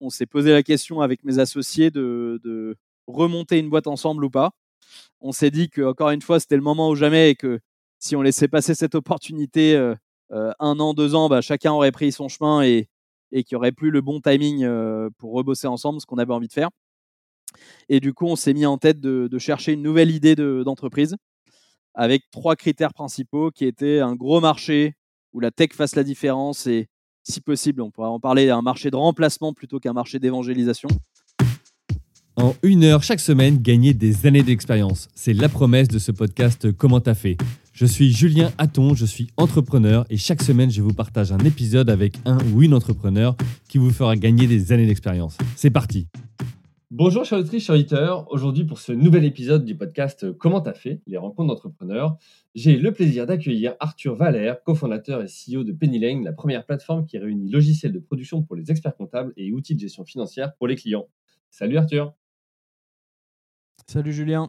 on s'est posé la question avec mes associés de, remonter une boîte ensemble ou pas. On s'est dit que encore une fois, c'était le moment ou jamais et que si on laissait passer cette opportunité euh, euh, un an, deux ans, bah, chacun aurait pris son chemin et, qu'il n'y aurait plus le bon timing euh, pour rebosser ensemble, ce qu'on avait envie de faire. Et du coup, on s'est mis en tête de, de chercher une nouvelle idée d'entreprise avec trois critères principaux qui étaient un gros marché où la tech fasse la différence et si possible, on pourrait en parler d'un marché de remplacement plutôt qu'un marché d'évangélisation. En une heure chaque semaine, gagner des années d'expérience. C'est la promesse de ce podcast Comment t'as fait Je suis Julien Hatton, je suis entrepreneur et chaque semaine, je vous partage un épisode avec un ou une entrepreneur qui vous fera gagner des années d'expérience. C'est parti Bonjour chers auditrices, chers auditeurs. Aujourd'hui pour ce nouvel épisode du podcast Comment t'as fait? Les rencontres d'entrepreneurs, j'ai le plaisir d'accueillir Arthur Valère, cofondateur et CEO de Pennylane, la première plateforme qui réunit logiciels de production pour les experts comptables et outils de gestion financière pour les clients. Salut Arthur. Salut Julien.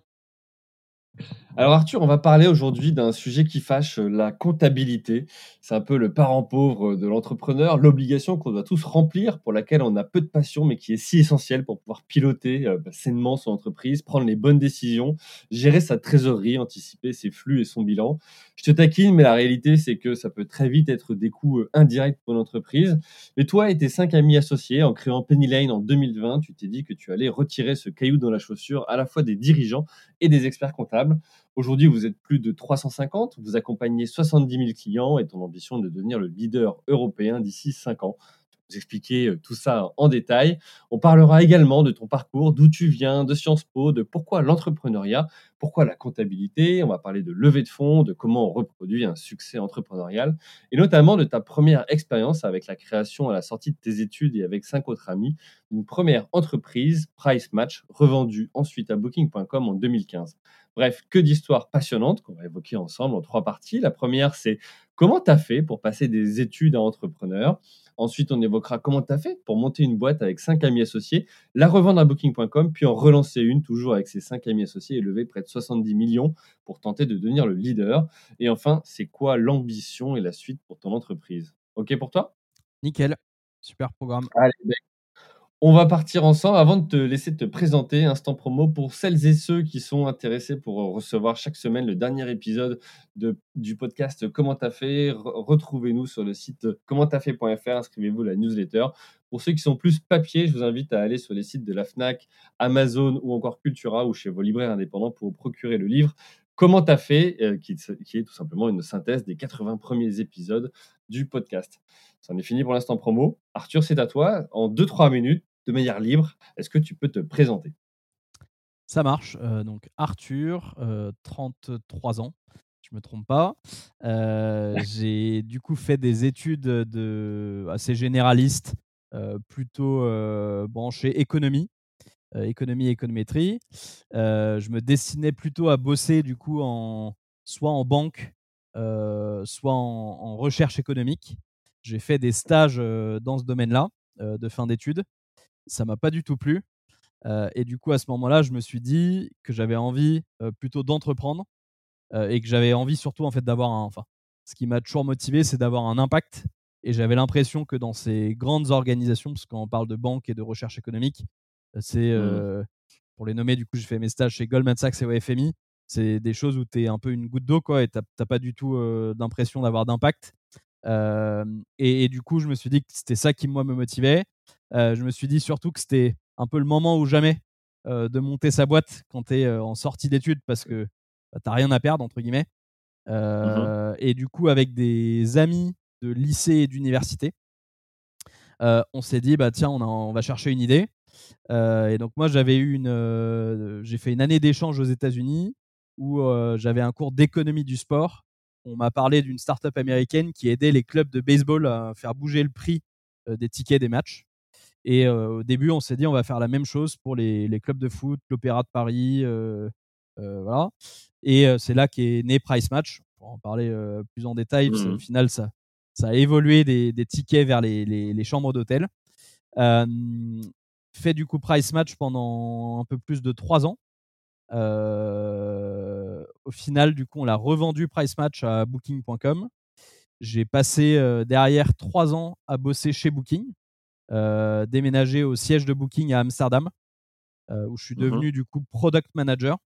Alors Arthur, on va parler aujourd'hui d'un sujet qui fâche, euh, la comptabilité. C'est un peu le parent pauvre de l'entrepreneur, l'obligation qu'on doit tous remplir, pour laquelle on a peu de passion, mais qui est si essentielle pour pouvoir piloter euh, bah, sainement son entreprise, prendre les bonnes décisions, gérer sa trésorerie, anticiper ses flux et son bilan. Je te taquine, mais la réalité, c'est que ça peut très vite être des coûts euh, indirects pour l'entreprise. Mais toi et tes cinq amis associés, en créant Penny Lane en 2020, tu t'es dit que tu allais retirer ce caillou dans la chaussure à la fois des dirigeants et des experts comptables. Aujourd'hui, vous êtes plus de 350, vous accompagnez 70 000 clients et ton ambition de devenir le leader européen d'ici 5 ans. Vous expliquer euh, tout ça en détail. On parlera également de ton parcours, d'où tu viens, de Sciences Po, de pourquoi l'entrepreneuriat, pourquoi la comptabilité. On va parler de levée de fonds, de comment on reproduit un succès entrepreneurial et notamment de ta première expérience avec la création à la sortie de tes études et avec cinq autres amis d'une première entreprise, Price Match, revendue ensuite à Booking.com en 2015. Bref, que d'histoires passionnantes qu'on va évoquer ensemble en trois parties. La première, c'est comment tu as fait pour passer des études à entrepreneur? Ensuite, on évoquera comment tu as fait pour monter une boîte avec cinq amis associés, la revendre à Booking.com, puis en relancer une toujours avec ses cinq amis associés et lever près de 70 millions pour tenter de devenir le leader. Et enfin, c'est quoi l'ambition et la suite pour ton entreprise? OK pour toi? Nickel. Super programme. Allez, ben, on va partir ensemble avant de te laisser te présenter instant promo pour celles et ceux qui sont intéressés pour recevoir chaque semaine le dernier épisode de, du podcast Comment t'as fait? Retrouvez-nous sur le site commenttafait.fr, inscrivez-vous à la newsletter. Pour ceux qui sont plus papier, je vous invite à aller sur les sites de la FNAC, Amazon ou encore Cultura ou chez vos libraires indépendants pour vous procurer le livre Comment t'as fait, euh, qui, qui, est tout simplement une synthèse des 80 premiers épisodes du podcast. Ça en est fini pour l'instant promo. Arthur, c'est à toi. En 2-3 minutes, de manière libre. Est-ce que tu peux te présenter? Ça marche. Euh, donc Arthur, 33 euh, ans, je me trompe pas. Euh, j'ai du coup fait des études de, assez généralistes, plutôt branchées économie. économie et économétrie. je me destinais plutôt à bosser du coup en soit en banque, soit en, recherche économique. J'ai fait des stages dans ce domaine-là de fin d'études ça m'a pas du tout plu. et du coup, à ce moment-là, je me suis dit que j'avais envie plutôt d'entreprendre et que j'avais envie surtout en fait d'avoir un. Enfin, ce qui m'a toujours motivé, c'est d'avoir un impact. Et j'avais l'impression que dans ces grandes organisations, parce qu'on parle de banque et de recherche économique, c'est mmh. pour les nommer. Du coup, j'ai fait mes stages chez Goldman Sachs et au FMI. C'est des choses où tu es un peu une goutte d'eau, quoi, et tu n'as pas du tout d'impression d'avoir d'impact. Et, et, du coup, je me suis dit que c'était ça qui, moi, me motivait. Euh, je me suis dit surtout que c'était un peu le moment ou jamais euh, de monter sa boîte quand tu es euh, en sortie d'études parce que bah, tu n'as rien à perdre, entre guillemets. Mmh et du coup, avec des amis de lycée et d'université, on s'est dit, bah, tiens, on, on, va chercher une idée. et donc, moi, j'avais eu une. j'ai fait une année d'échange aux États-Unis où j'avais un cours d'économie du sport. On m'a parlé d'une start-up américaine qui aidait les clubs de baseball à faire bouger le prix des tickets des matchs. Et au début, on s'est dit, on va faire la même chose pour les, clubs de foot, l'Opéra de Paris, voilà. Et c'est là qu'est né Price Match. Pour en parler plus en détail, au mmh final, ça, ça a évolué des, tickets vers les, chambres d'hôtel. fait du coup Price Match pendant un peu plus de trois ans. au final, du coup, on l'a revendu Price Match à Booking.com. J'ai passé derrière trois ans à bosser chez Booking déménagé au siège de Booking à Amsterdam, où je suis Mmh devenu du coup product manager.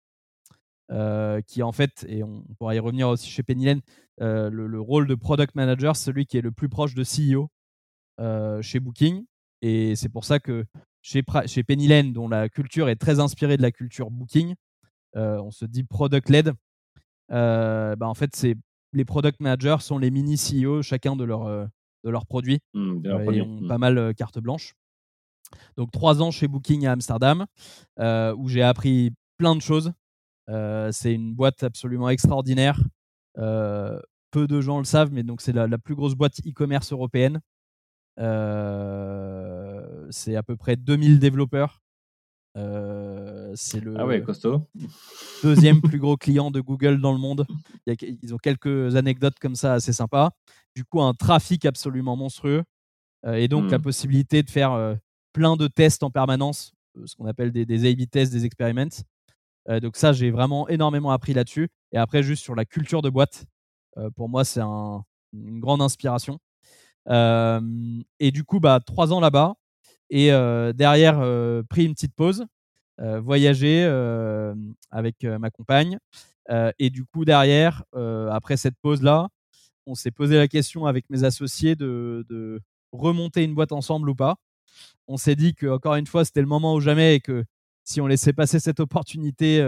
qui en fait, et on pourra y revenir aussi chez Penny Lane, le, rôle de product manager, celui qui est le plus proche de CEO chez Booking. Et c'est pour ça que chez, chez dont la culture est très inspirée de la culture Booking, on se dit product led. bah en fait, c'est les product managers sont les mini CEO chacun de leurs de leurs produits mmh, et ont mmh. pas mal carte blanche. Donc trois ans chez Booking à Amsterdam où j'ai appris plein de choses. c'est une boîte absolument extraordinaire. peu de gens le savent, mais donc c'est la, la, plus grosse boîte e-commerce européenne. c'est à peu près 2000 développeurs. C'est le ah ouais, deuxième plus gros client de Google dans le monde. Ils ont quelques anecdotes comme ça assez sympas. Du coup, un trafic absolument monstrueux. et donc, la mmh. possibilité de faire plein de tests en permanence, ce qu'on appelle des, des A-B tests, des experiments. donc, ça, j'ai vraiment énormément appris là-dessus. Et après, juste sur la culture de boîte, pour moi, c'est une grande inspiration. et du coup, bah, trois ans là-bas. Et derrière, pris une petite pause, voyager avec ma compagne. et du coup, derrière, après cette pause-là, on s'est posé la question avec mes associés de, de, remonter une boîte ensemble ou pas. On s'est dit que encore une fois, c'était le moment ou jamais et que si on laissait passer cette opportunité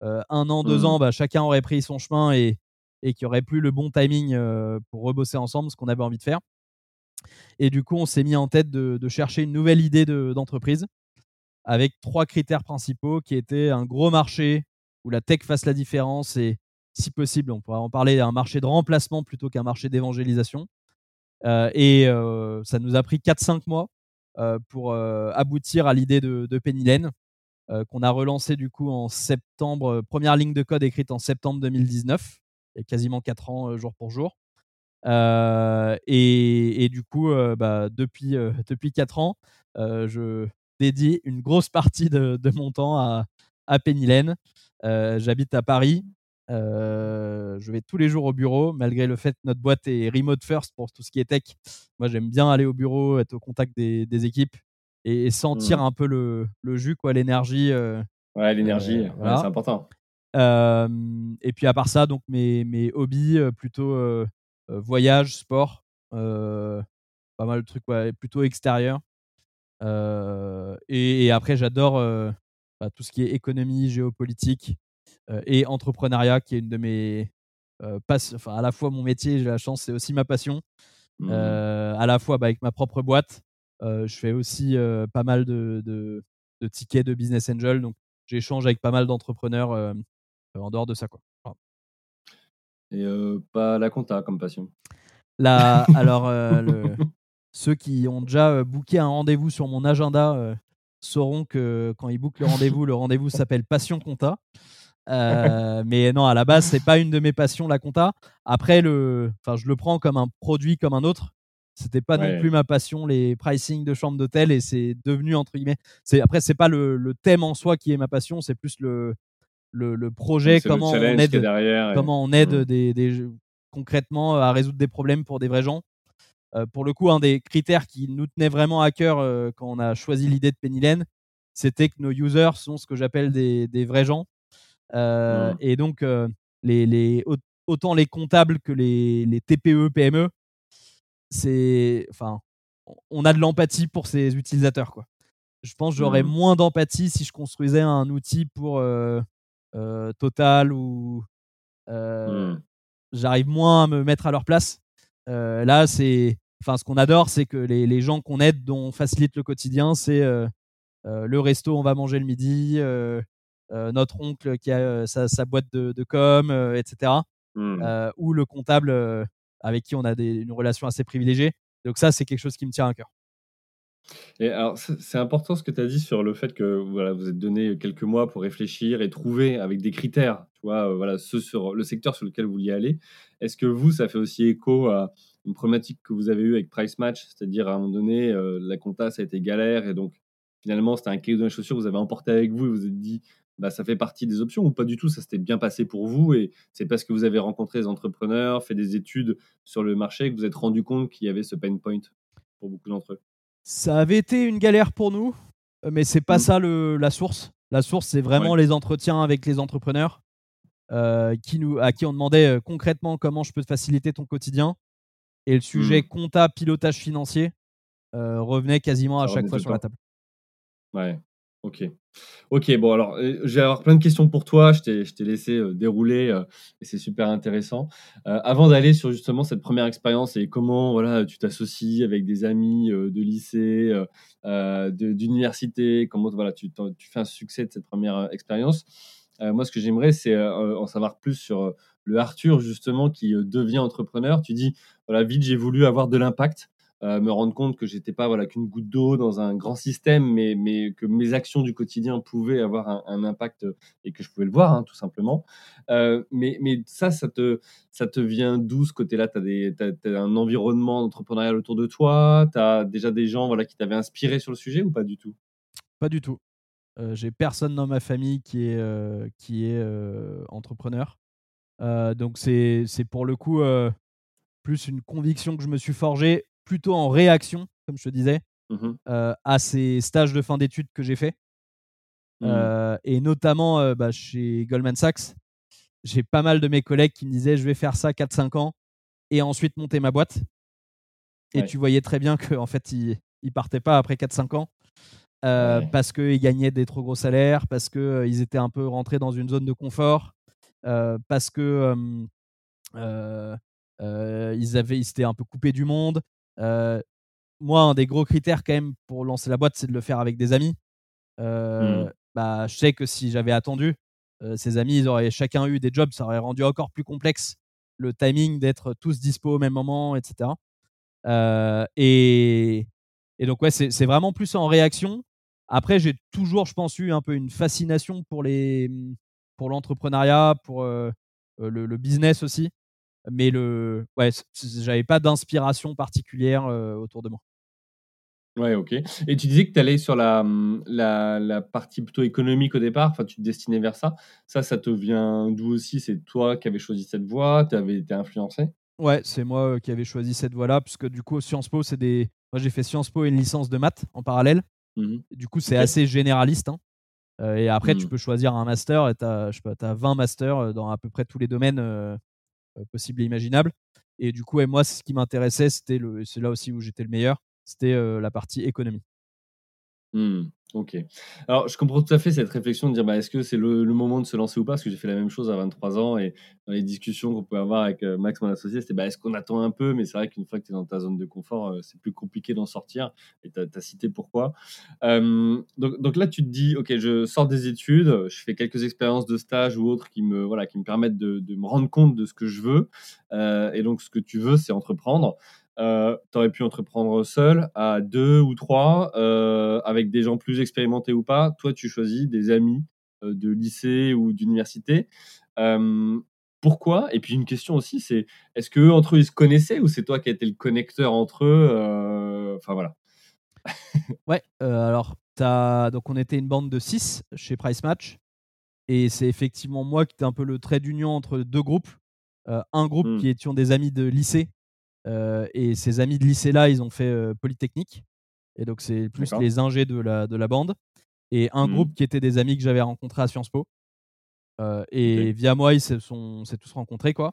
un an, deux mmh. ans, bah, chacun aurait pris son chemin et, et qu'il n'y aurait plus le bon timing pour rebosser ensemble, ce qu'on avait envie de faire. Et du coup, on s'est mis en tête de, chercher une nouvelle idée d'entreprise avec trois critères principaux qui étaient un gros marché où la tech fasse la différence et si possible, on pourrait en parler un marché de remplacement plutôt qu'un marché d'évangélisation. Euh, et euh, ça nous a pris 4-5 mois euh, pour aboutir à l'idée de, de qu'on a relancé du coup en septembre, première ligne de code écrite en septembre 2019, il y a quasiment 4 ans jour pour jour. Et, du coup, bah, depuis, depuis 4 ans, je dédie une grosse partie de, mon temps à, à. J'habite à Paris. je vais tous les jours au bureau, malgré le fait que notre boîte est remote first pour tout ce qui est tech. Moi, j'aime bien aller au bureau, être au contact des, équipes et, sentir mmh. un peu le, le jus, quoi, l'énergie. ouais, l'énergie, c'est important. et puis à part ça, donc mes, mes hobbies plutôt voyage, sport, pas mal de trucs plutôt extérieurs. Et, après, j'adore bah, tout ce qui est économie, géopolitique et entrepreneuriat, qui est une de mes passions. Enfin, à la fois mon métier, j'ai la chance, c'est aussi ma passion. Mmh. à la fois bah, avec ma propre boîte, je fais aussi pas mal de, de, de, tickets de business angel. Donc, j'échange avec pas mal d'entrepreneurs en dehors de ça. Quoi. Et pas la compta comme passion. La, alors, ceux qui ont déjà booké un rendez-vous sur mon agenda sauront que quand ils bookent le rendez-vous, le rendez-vous s'appelle Passion Compta. mais non, à la base, c'est pas une de mes passions, la compta. Après, le, enfin, je le prends comme un produit comme un autre. C'était pas non plus ma passion, les pricing de chambre d'hôtel, et c'est devenu entre guillemets. C'est après, c'est pas le, le, thème en soi qui est ma passion, c'est plus le, le, projet, comment, on aide, comment on aide des, concrètement à résoudre des problèmes pour des vrais gens. Euh, pour le coup, un des critères qui nous tenait vraiment à cœur euh, quand on a choisi l'idée de Pennylen, c'était que nos users sont ce que j'appelle des, vrais gens. Euh, mmh. Et donc, les, les, autant les comptables que les, les TPE, PME, c'est, enfin, on a de l'empathie pour ces utilisateurs. Quoi. Je pense que j'aurais mmh. moins d'empathie si je construisais un outil pour euh, Total ou euh, mmh. j'arrive moins à me mettre à leur place. Euh, là, c'est, enfin, ce qu'on adore, c'est que les, les gens qu'on aide, dont on facilite le quotidien, c'est le resto, on va manger le midi, notre oncle qui a sa, sa, boîte de, de com, etc. Mmh. ou le comptable avec qui on a des, une relation assez privilégiée. Donc ça, c'est quelque chose qui me tient à cœur. Alors, c'est important ce que tu as dit sur le fait que voilà, vous êtes donné quelques mois pour réfléchir et trouver avec des critères, tu vois, euh, voilà, ce sur le secteur sur lequel vous vouliez aller. Est-ce que vous, ça fait aussi écho à une problématique que vous avez eue avec Price Match, c'est-à-dire à un moment donné, euh, la compta, ça a été galère et donc finalement, c'était un cahier de la chaussure que vous avez emporté avec vous et vous vous êtes dit, bah, ça fait partie des options ou pas du tout, ça s'était bien passé pour vous et c'est parce que vous avez rencontré des entrepreneurs, fait des études sur le marché que vous êtes rendu compte qu'il y avait ce pain point pour beaucoup d'entre eux? Ça avait été une galère pour nous, mais c'est pas Mmh. ça le la source. La source, c'est vraiment Ouais. les entretiens avec les entrepreneurs, heu, qui nous à qui on demandait, heu, concrètement: «Comment je peux te faciliter ton quotidien?» et le sujet Mmh. compta, pilotage financier, revenait quasiment à chaque fois sur la table. Ouais, OK. OK, bon alors, heu, je vais avoir plein de questions pour toi. Je t'ai laissé, heu, dérouler, heu, et c'est super intéressant. Heu, avant d'aller sur justement cette première expérience et comment voilà, tu t'associes avec des amis, de lycée, de d'université, comment voilà, tu tu fais un succès de cette première re expérience. Moi ce que j'aimerais c'est, en savoir plus sur, le Arthur justement qui, devient entrepreneur. Tu dis: «Voilà, vite j'ai voulu avoir de l'impact, heu, me rendre compte que j'étais pas voilà qu'une goutte d'eau dans un grand système, mais mais que mes actions du quotidien pouvaient avoir un impact, heu, et que je pouvais le voir, hein, tout simplement». Heu, mais mais ça, ça te ça te vient d'où ce côté-là? Tu as as un environnement entrepreneurial autour de toi? Tu as déjà des gens voilà qui t'avaient inspiré sur le sujet ou pas du tout? Pas du tout. Heu, j'ai personne dans ma famille qui est, qui est, entrepreneur. Donc c'est pour le coup, plus une conviction que je me suis forgée, plutôt en réaction, comme je te disais, Mmh mh. heu, à ces stages de fin d'études que j'ai faits. Mmh. Heu, et notamment, heu, bah, chez Goldman Sachs, j'ai pas mal de mes collègues qui me disaient: «Je vais faire ça 4-5 ans et ensuite monter ma boîte». Et Ouais. tu voyais très bien qu'en fait, ils ils partaient pas après 4-5 ans, Ouais. parce qu'ils gagnaient des trop gros salaires, parce que, heu, ils étaient un peu rentrés dans une zone de confort, parce que, ils avaient ils s'étaient un peu coupés du monde. Heu, moi, un des gros critères quand même pour lancer la boîte, c'est de le faire avec des amis. Mmh. Heu, bah, je sais que si j'avais attendu, heu, ces amis, ils auraient chacun eu des jobs, ça aurait rendu encore plus complexe le timing d'être tous dispo au même moment et cetera. Heu, et et donc ouais, c'est vraiment plus en réaction. Après, j'ai toujours, je pense, eu un peu une fascination pour les, mmh, pour l'entrepreneuriat, pour, le business aussi. Mais le ouais, j'avais pas d'inspiration particulière, autour de moi. Ouais, OK. Et tu disais que tu allais sur la, mmh, la la partie plutôt économique au départ, enfin tu te destinais vers ça. Ça, ça te vient d'où aussi? C'est toi qui avais choisi cette voie? Tu avais été influencé? Ouais, c'est moi, qui avais choisi cette voie-là, puisque du coup, Sciences Po, c'est des moi j'ai fait Sciences Po et une licence de maths en parallèle. Mmh mh. Du coup, c'est assez généraliste, hein. Et après tu Mmh. peux choisir un master et tu as as 20 masters, dans à peu près tous les domaines, heu, possibles et imaginables. Et du coup, ouais, moi, ce qui m'intéressait, c'était le c'est là aussi où j'étais le meilleur, c'était, heu, la partie économie. Mmh. OK. Alors, je comprends tout à fait cette réflexion de dire: «Bah, est-ce que c'est le moment de se lancer ou pas?» parce que j'ai fait la même chose à 23 ans et dans les discussions qu'on pouvait avoir avec, heu, Max, mon associé, c'était: «Bah, est-ce qu'on attend un peu?» mais c'est vrai qu'une fois que tu es dans ta zone de confort, heu, c'est plus compliqué d'en sortir et tu as cité pourquoi. Donc là, tu te dis: «OK, je sors des études, je fais quelques expériences de stage ou autres qui me voilà, qui me permettent de me rendre compte de ce que je veux». Heu, et donc ce que tu veux, c'est entreprendre. Heu, tu aurais pu entreprendre seul, à 2 ou 3, heu, avec des gens plus expérimentés ou pas. Toi, tu choisis des amis, heu, de lycée ou d'université. Hem, pourquoi? Et puis une question aussi, c'est est-ce qu'eux, entre eux, ils se connaissaient ou c'est toi qui as été le connecteur entre eux? Enfin voilà. Ouais, alors as donc on était une bande de 6 chez Pricematch et c'est effectivement moi qui étais un peu le trait d'union entre 2 groupes. Un groupe Mmh. qui étions des amis de lycée, et ces amis de lycée-là, ils ont fait, heu, Polytechnique et donc c'est plus les ingés de la de la bande et un Mmh. groupe qui était des amis que j'avais rencontrés à Sciences Po. OK. et via moi, ils se sont s'est tous rencontrés, quoi.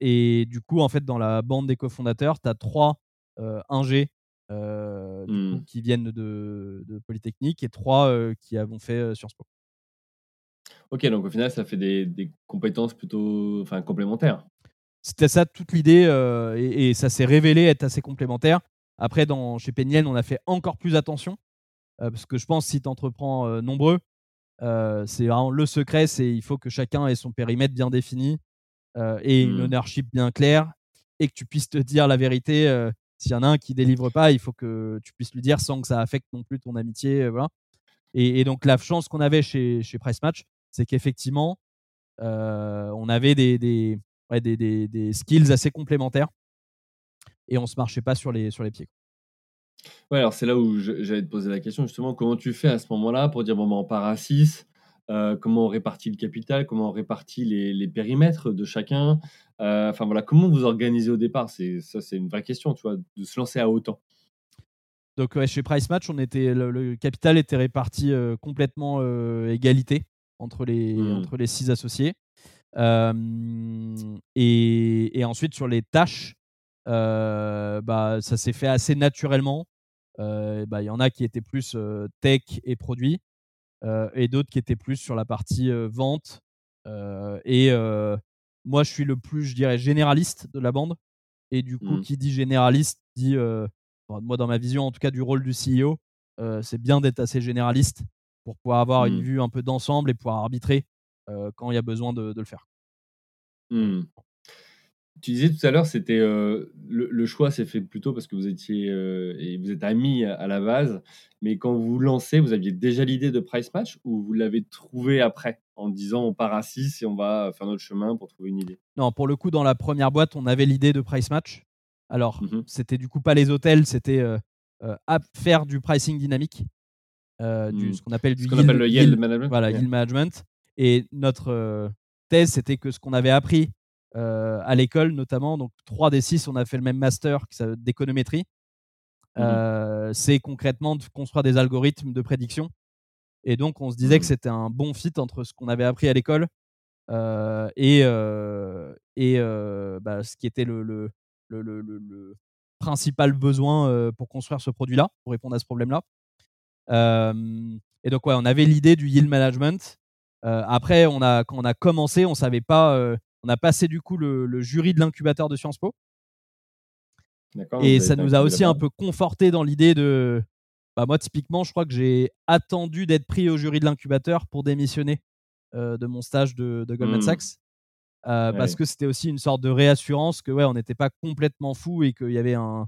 Et du coup, en fait, dans la bande des cofondateurs, tu as 3, heu, ingés, coup, Mmh. qui viennent de de Polytechnique et 3, heu, qui avons fait, Sciences Po. OK, donc au final, ça fait des des compétences plutôt complémentaires? C'était ça toute l'idée, heu, et et ça s'est révélé être assez complémentaire. Après dans chez Penguilen, on a fait encore plus attention, heu, parce que je pense si tu entreprends, heu, nombreux, c'est vraiment le secret, c'est il faut que chacun ait son périmètre bien défini, et une Mmh. ownership bien claire et que tu puisses te dire la vérité, s'il y en a un qui délivre pas, il faut que tu puisses lui dire sans que ça affecte non plus ton amitié, voilà. Et et donc la chance qu'on avait chez chez Pricematch, c'est qu'effectivement, on avait des des ouais, des des des skills assez complémentaires et on se marchait pas sur les sur les pieds. Ouais, alors c'est là où j'allais te poser la question justement, comment tu fais à ce moment-là pour dire: «Bon, ben, on part à 6», heu, comment on répartit le capital? Comment on répartit les les périmètres de chacun? Enfin voilà, comment vous organisez au départ? C'est ça, c'est une vraie question, tu vois? De se lancer à autant. Donc chez Price Match, on était, le, capital était réparti complètement égalité entre les, Mmh. entre les six associés. Et, et ensuite sur les tâches, bah, ça s'est fait assez naturellement. Bah, il y en a qui étaient plus tech et produits, et d'autres qui étaient plus sur la partie vente. et moi, je suis le plus, je dirais, généraliste de la bande. Et du coup, Mmh. qui dit généraliste dit, moi dans ma vision en tout cas du rôle du CEO, c'est bien d'être assez généraliste pour pouvoir avoir une Mmh. vue un peu d'ensemble et pouvoir arbitrer quand il y a besoin de, de le faire. Mmh. Tu disais tout à l'heure, c'était le, le, choix s'est fait plutôt parce que vous étiez et vous êtes amis à, la base, mais quand vous lancez, vous aviez déjà l'idée de price match ou vous l'avez trouvé après en disant on part à 6 et on va faire notre chemin pour trouver une idée? Non, pour le coup, dans la première boîte, on avait l'idée de price match. Alors, mmh c'était du coup pas les hôtels, c'était faire du pricing dynamique, du, mmh. ce qu'on appelle du ce yield, le yield, management. Voilà, yield management. Et notre thèse, c'était que ce qu'on avait appris à l'école, notamment, donc 3 des 6, on a fait le même master d'économétrie. Mmh c'est concrètement de construire des algorithmes de prédiction. Et donc, on se disait que mmh. c'était un bon fit entre ce qu'on avait appris à l'école et, et bah, ce qui était le, le, le, le principal besoin pour construire ce produit-là, pour répondre à ce problème-là. et donc, ouais, on avait l'idée du yield management. Après, on a, quand on a commencé, on savait pas. on a passé du coup le, jury de l'incubateur de Sciences Po. Et ça nous a aussi un peu conforté dans l'idée de. Bah moi, typiquement, je crois que j'ai attendu d'être pris au jury de l'incubateur pour démissionner de mon stage de, Goldman mmh. Sachs. Parce que c'était aussi une sorte de réassurance que ouais, on n'était pas complètement fou et qu'il y avait un,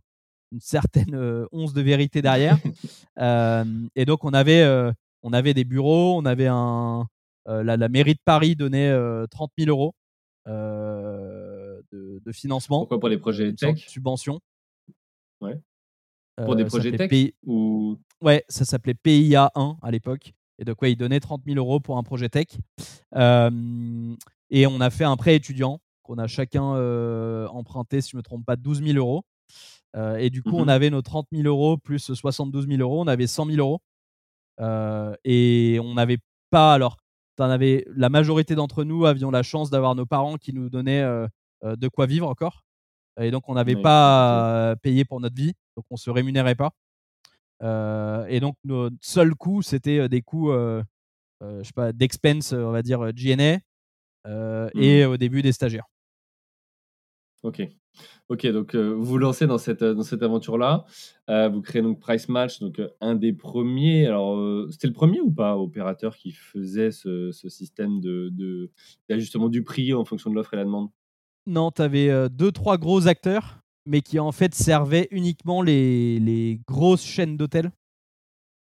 une certaine once de vérité derrière. et donc, on avait, on avait des bureaux, on avait un. La, la, mairie de Paris donnait 30 000 euros de, de, financement. Pourquoi pour les projets tech? Subvention. Ouais. Pour des projets tech ou... Ouais, ça s'appelait PIA 1 à l'époque. Et donc, ouais, ils donnaient 30 000 euros pour un projet tech. et on a fait un prêt étudiant qu'on a chacun emprunté, si je ne me trompe pas, 12 000 euros. et du coup, on mmh avait nos 30 000 euros plus 72 000 euros. On avait 100 000 euros. et on n'avait pas. Alors, en avais, la majorité d'entre nous avions la chance d'avoir nos parents qui nous donnaient de quoi vivre encore. Et donc, on n'avait pas payé pour notre vie, donc on ne se rémunérait pas. et donc, notre seul coût, c'était des coûts, je sais pas, d'expense, on va dire GNA, et mmh. au début des stagiaires. Ok. Ok, donc vous vous lancez dans cette, dans cette aventure-là. vous créez donc Price Match, donc un des premiers. Alors, c'était le premier ou pas opérateur qui faisait ce, ce système d'ajustement de, du prix en fonction de l'offre et la demande? Non, tu avais euh, deux, trois gros acteurs, mais qui en fait servaient uniquement les, les grosses chaînes d'hôtels.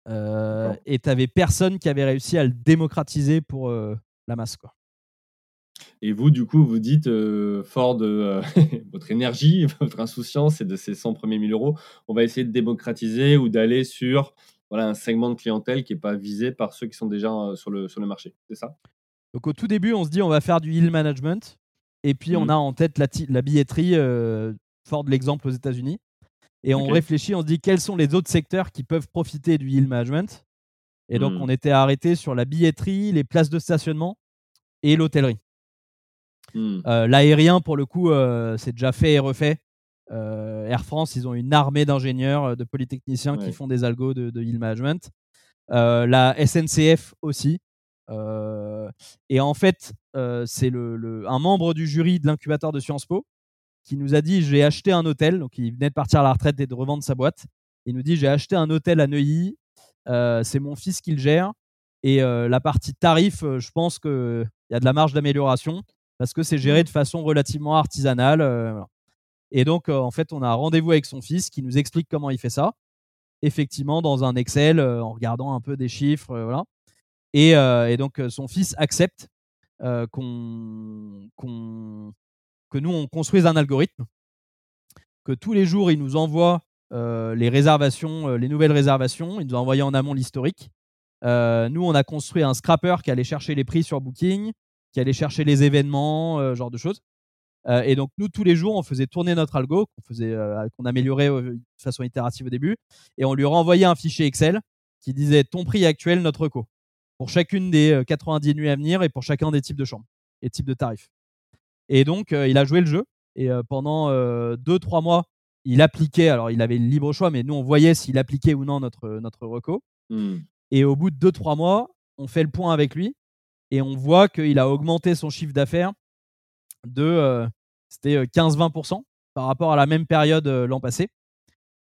Euh, et tu avais personne qui avait réussi à le démocratiser pour euh, la masse. Quoi. Et vous, du coup, vous dites, fort de votre énergie, votre insouciance et de ces 100 premiers 1000 euros, on va essayer de démocratiser ou d'aller sur voilà, un segment de clientèle qui n'est pas visé par ceux qui sont déjà sur, le, sur le marché. C'est ça? Donc au tout début, on se dit on va faire du yield management. Et puis, on Mmh. a en tête la, la billetterie, euh, fort de l'exemple aux États-Unis. Et on réfléchit, on se dit quels sont les autres secteurs qui peuvent profiter du yield management? Et donc, mmh. on était arrêté sur la billetterie, les places de stationnement et l'hôtellerie. Mmh. Euh, l'aérien, pour le coup, euh, c'est déjà fait et refait. Air France, ils ont une armée d'ingénieurs, de polytechniciens qui font des algos de, de yield management. la SNCF aussi. Euh, et en fait, euh, c'est le, un membre du jury de l'incubateur de Sciences Po qui nous a dit j'ai acheté un hôtel. Donc, il venait de partir à la retraite et de revendre sa boîte. Il nous dit j'ai acheté un hôtel à Neuilly. Euh, c'est mon fils qui le gère. Et la partie tarif, je pense qu'il y a de la marge d'amélioration parce que c'est géré mmh. de façon relativement artisanale. Et donc, en fait, on a rendez-vous avec son fils qui nous explique comment il fait ça. Effectivement, dans un Excel, en regardant un peu des chiffres. voilà. Euh, et, donc, euh, son fils accepte euh, qu'on, que nous, on construise un algorithme, que tous les jours, il nous envoie les réservations, les nouvelles réservations. Il nous a envoyé en amont l'historique. nous, on a construit un scrapper qui allait chercher les prix sur Booking, qui allait chercher les événements, genre de choses. et donc nous tous les jours on faisait tourner notre algo qu'on faisait qu'on améliorait de façon itérative au début et on lui renvoyait un fichier Excel qui disait ton prix actuel notre co pour chacune des 90 nuits à venir et pour chacun des types de chambres et types de tarifs. Et donc il a joué le jeu et pendant 2-3 mois il appliquait, alors il avait le libre choix, mais nous on voyait s'il appliquait ou non notre, notre reco. Mmh. Et au bout de 2-3 mois, on fait le point avec lui et on voit qu'il a augmenté son chiffre d'affaires de euh, c'était 15-20% euh, par rapport à la même période euh, l'an passé.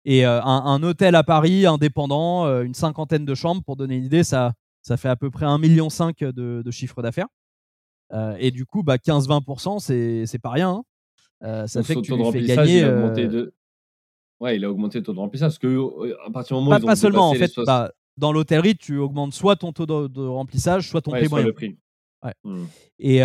Et un, hôtel à Paris indépendant, une cinquantaine de chambres, pour donner une idée, ça, ça fait à peu près 1,5 million de, de chiffre d'affaires. et du coup, bah, 15-20%, c'est pas rien. Hein. ça fait que tu lui fais gagner. Il a augmenté de... Ouais, il a augmenté le taux de remplissage. Parce que à partir du moment où pas, seulement, en fait, bah, dans l'hôtellerie, tu augmentes soit ton taux de, remplissage, soit ton prix moyen. le prix. Ouais. Mmh. Et,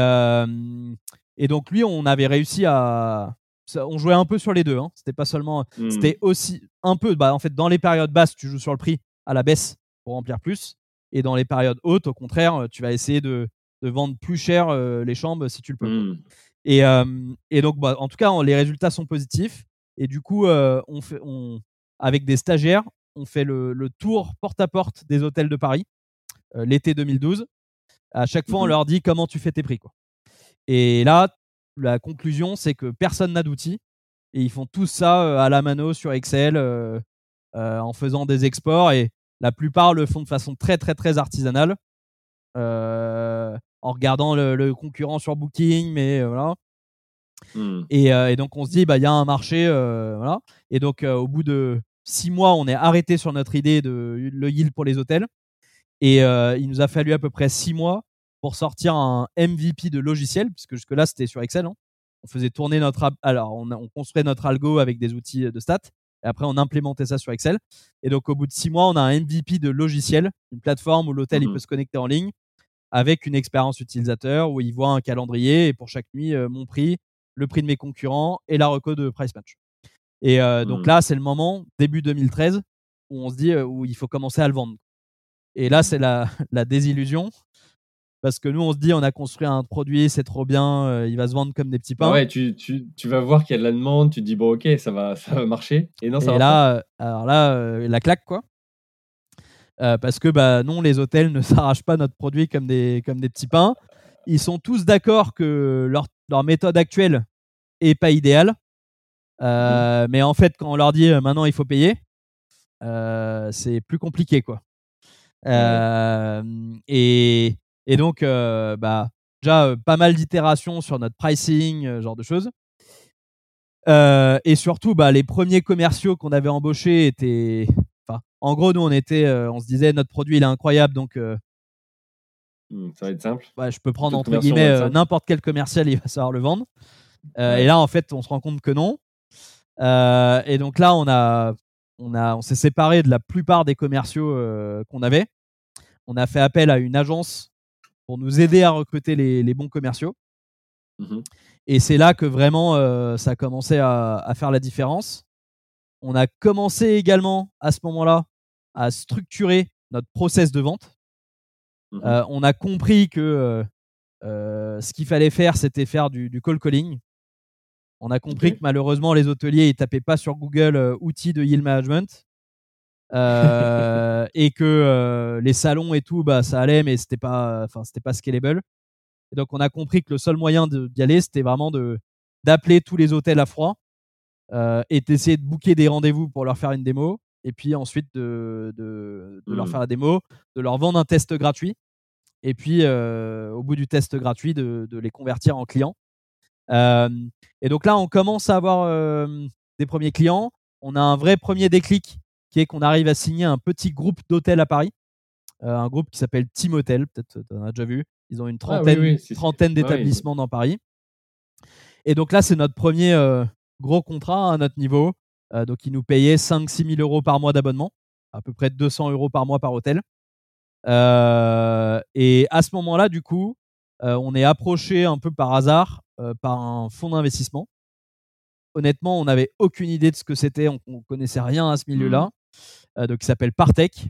et donc lui, on avait réussi à, on jouait un peu sur les deux. Hein. C'était pas seulement, mmh. c'était aussi un peu, bah, en fait, dans les périodes basses, tu joues sur le prix à la baisse pour remplir plus, et dans les périodes hautes, au contraire, tu vas essayer de, de vendre plus cher les chambres si tu le peux. Mmh. Et, et, donc, bah, en tout cas, les résultats sont positifs. Et du coup, on fait, on, avec des stagiaires, on fait le, tour porte à porte des hôtels de Paris l'été 2012. À chaque fois, on mmh leur dit comment tu fais tes prix. Quoi. Et là, la conclusion, c'est que personne n'a d'outils. Et ils font tout ça à la mano sur Excel en faisant des exports. Et la plupart le font de façon très, très, très artisanale. en regardant le, concurrent sur Booking, mais voilà. Mmh. Et, donc, on se dit, bah, il y a un marché. voilà. Et donc, au bout de six mois, on est arrêté sur notre idée de le yield pour les hôtels. Et il nous a fallu à peu près six mois pour sortir un MVP de logiciel, puisque jusque-là, c'était sur Excel. Hein. On faisait tourner notre. Alors, on, on, construisait notre algo avec des outils de stats. Et après, on implémentait ça sur Excel. Et donc, au bout de six mois, on a un MVP de logiciel, une plateforme où l'hôtel il mmh peut se connecter en ligne avec une expérience utilisateur où il voit un calendrier et pour chaque nuit, euh, mon prix, le prix de mes concurrents et la reco de Price Match. Et euh, donc mmh. là, c'est le moment, début 2013, où on se dit euh, où il faut commencer à le vendre. Et là, c'est la, la désillusion parce que nous on se dit on a construit un produit c'est trop bien euh, il va se vendre comme des petits pains. ouais tu, tu, tu, vas voir qu'il y a de la demande tu te dis bon ok ça va ça va marcher. Et non ça et là alors là euh, la claque quoi. Euh, parce que bah non les hôtels ne s'arrachent pas notre produit comme des comme des petits pains. Ils sont tous d'accord que leur, leur méthode actuelle est pas idéale mmh. mais en fait quand on leur dit maintenant il faut payer c'est plus compliqué quoi et et donc, euh, bah, déjà, euh, pas mal d'itérations sur notre pricing, euh, genre de choses. et surtout, bah, les premiers commerciaux qu'on avait embauchés étaient. Enfin, en gros, nous, on était, on se disait, notre produit, il est incroyable, donc. Mmh, ça va être simple. je peux prendre entre guillemets n'importe quel commercial, il va savoir le vendre. Et là, en fait, on se rend compte que non. Et donc là, on a, on a, on s'est séparé de la plupart des commerciaux qu'on avait. On a fait appel à une agence pour nous aider à recruter les, bons commerciaux. Mmh et c'est là que vraiment euh, ça a commencé à, faire la différence. On a commencé également à ce moment-là à structurer notre process de vente. Mmh euh, on a compris que euh, ce qu'il fallait faire, c'était faire du, du, call calling. On a compris que malheureusement, les hôteliers ne tapaient pas sur Google outils de yield management. Euh, et que euh, les salons et tout, bah, ça allait, mais c'était pas, enfin, c'était pas scalable. Et donc, on a compris que le seul moyen d'y aller, c'était vraiment de d'appeler tous les hôtels à froid euh, et d'essayer de booker des rendez-vous pour leur faire une démo, et puis ensuite de, de, leur mmh. faire la démo, de leur vendre un test gratuit, et puis au bout du test gratuit, de, de les convertir en clients. Et donc là, on commence à avoir des premiers clients. On a un vrai premier déclic qui est qu'on arrive à signer un petit groupe d'hôtels à Paris, euh, un groupe qui s'appelle Team Hotel, peut-être tu en as déjà vu. Ils ont une ah trentaine, trentaine d'établissements dans Paris. Et donc là, c'est notre premier euh, gros contrat à notre niveau. Euh, donc, ils nous payaient 5-6 000 euros par mois d'abonnement, à peu près 200 euros par mois par hôtel. et à ce moment-là, du coup, on est approché un peu par hasard par un fonds d'investissement. Honnêtement, on n'avait aucune idée de ce que c'était, on ne connaissait rien à ce milieu-là. Mmh. Euh, donc, qui s'appelle Partech.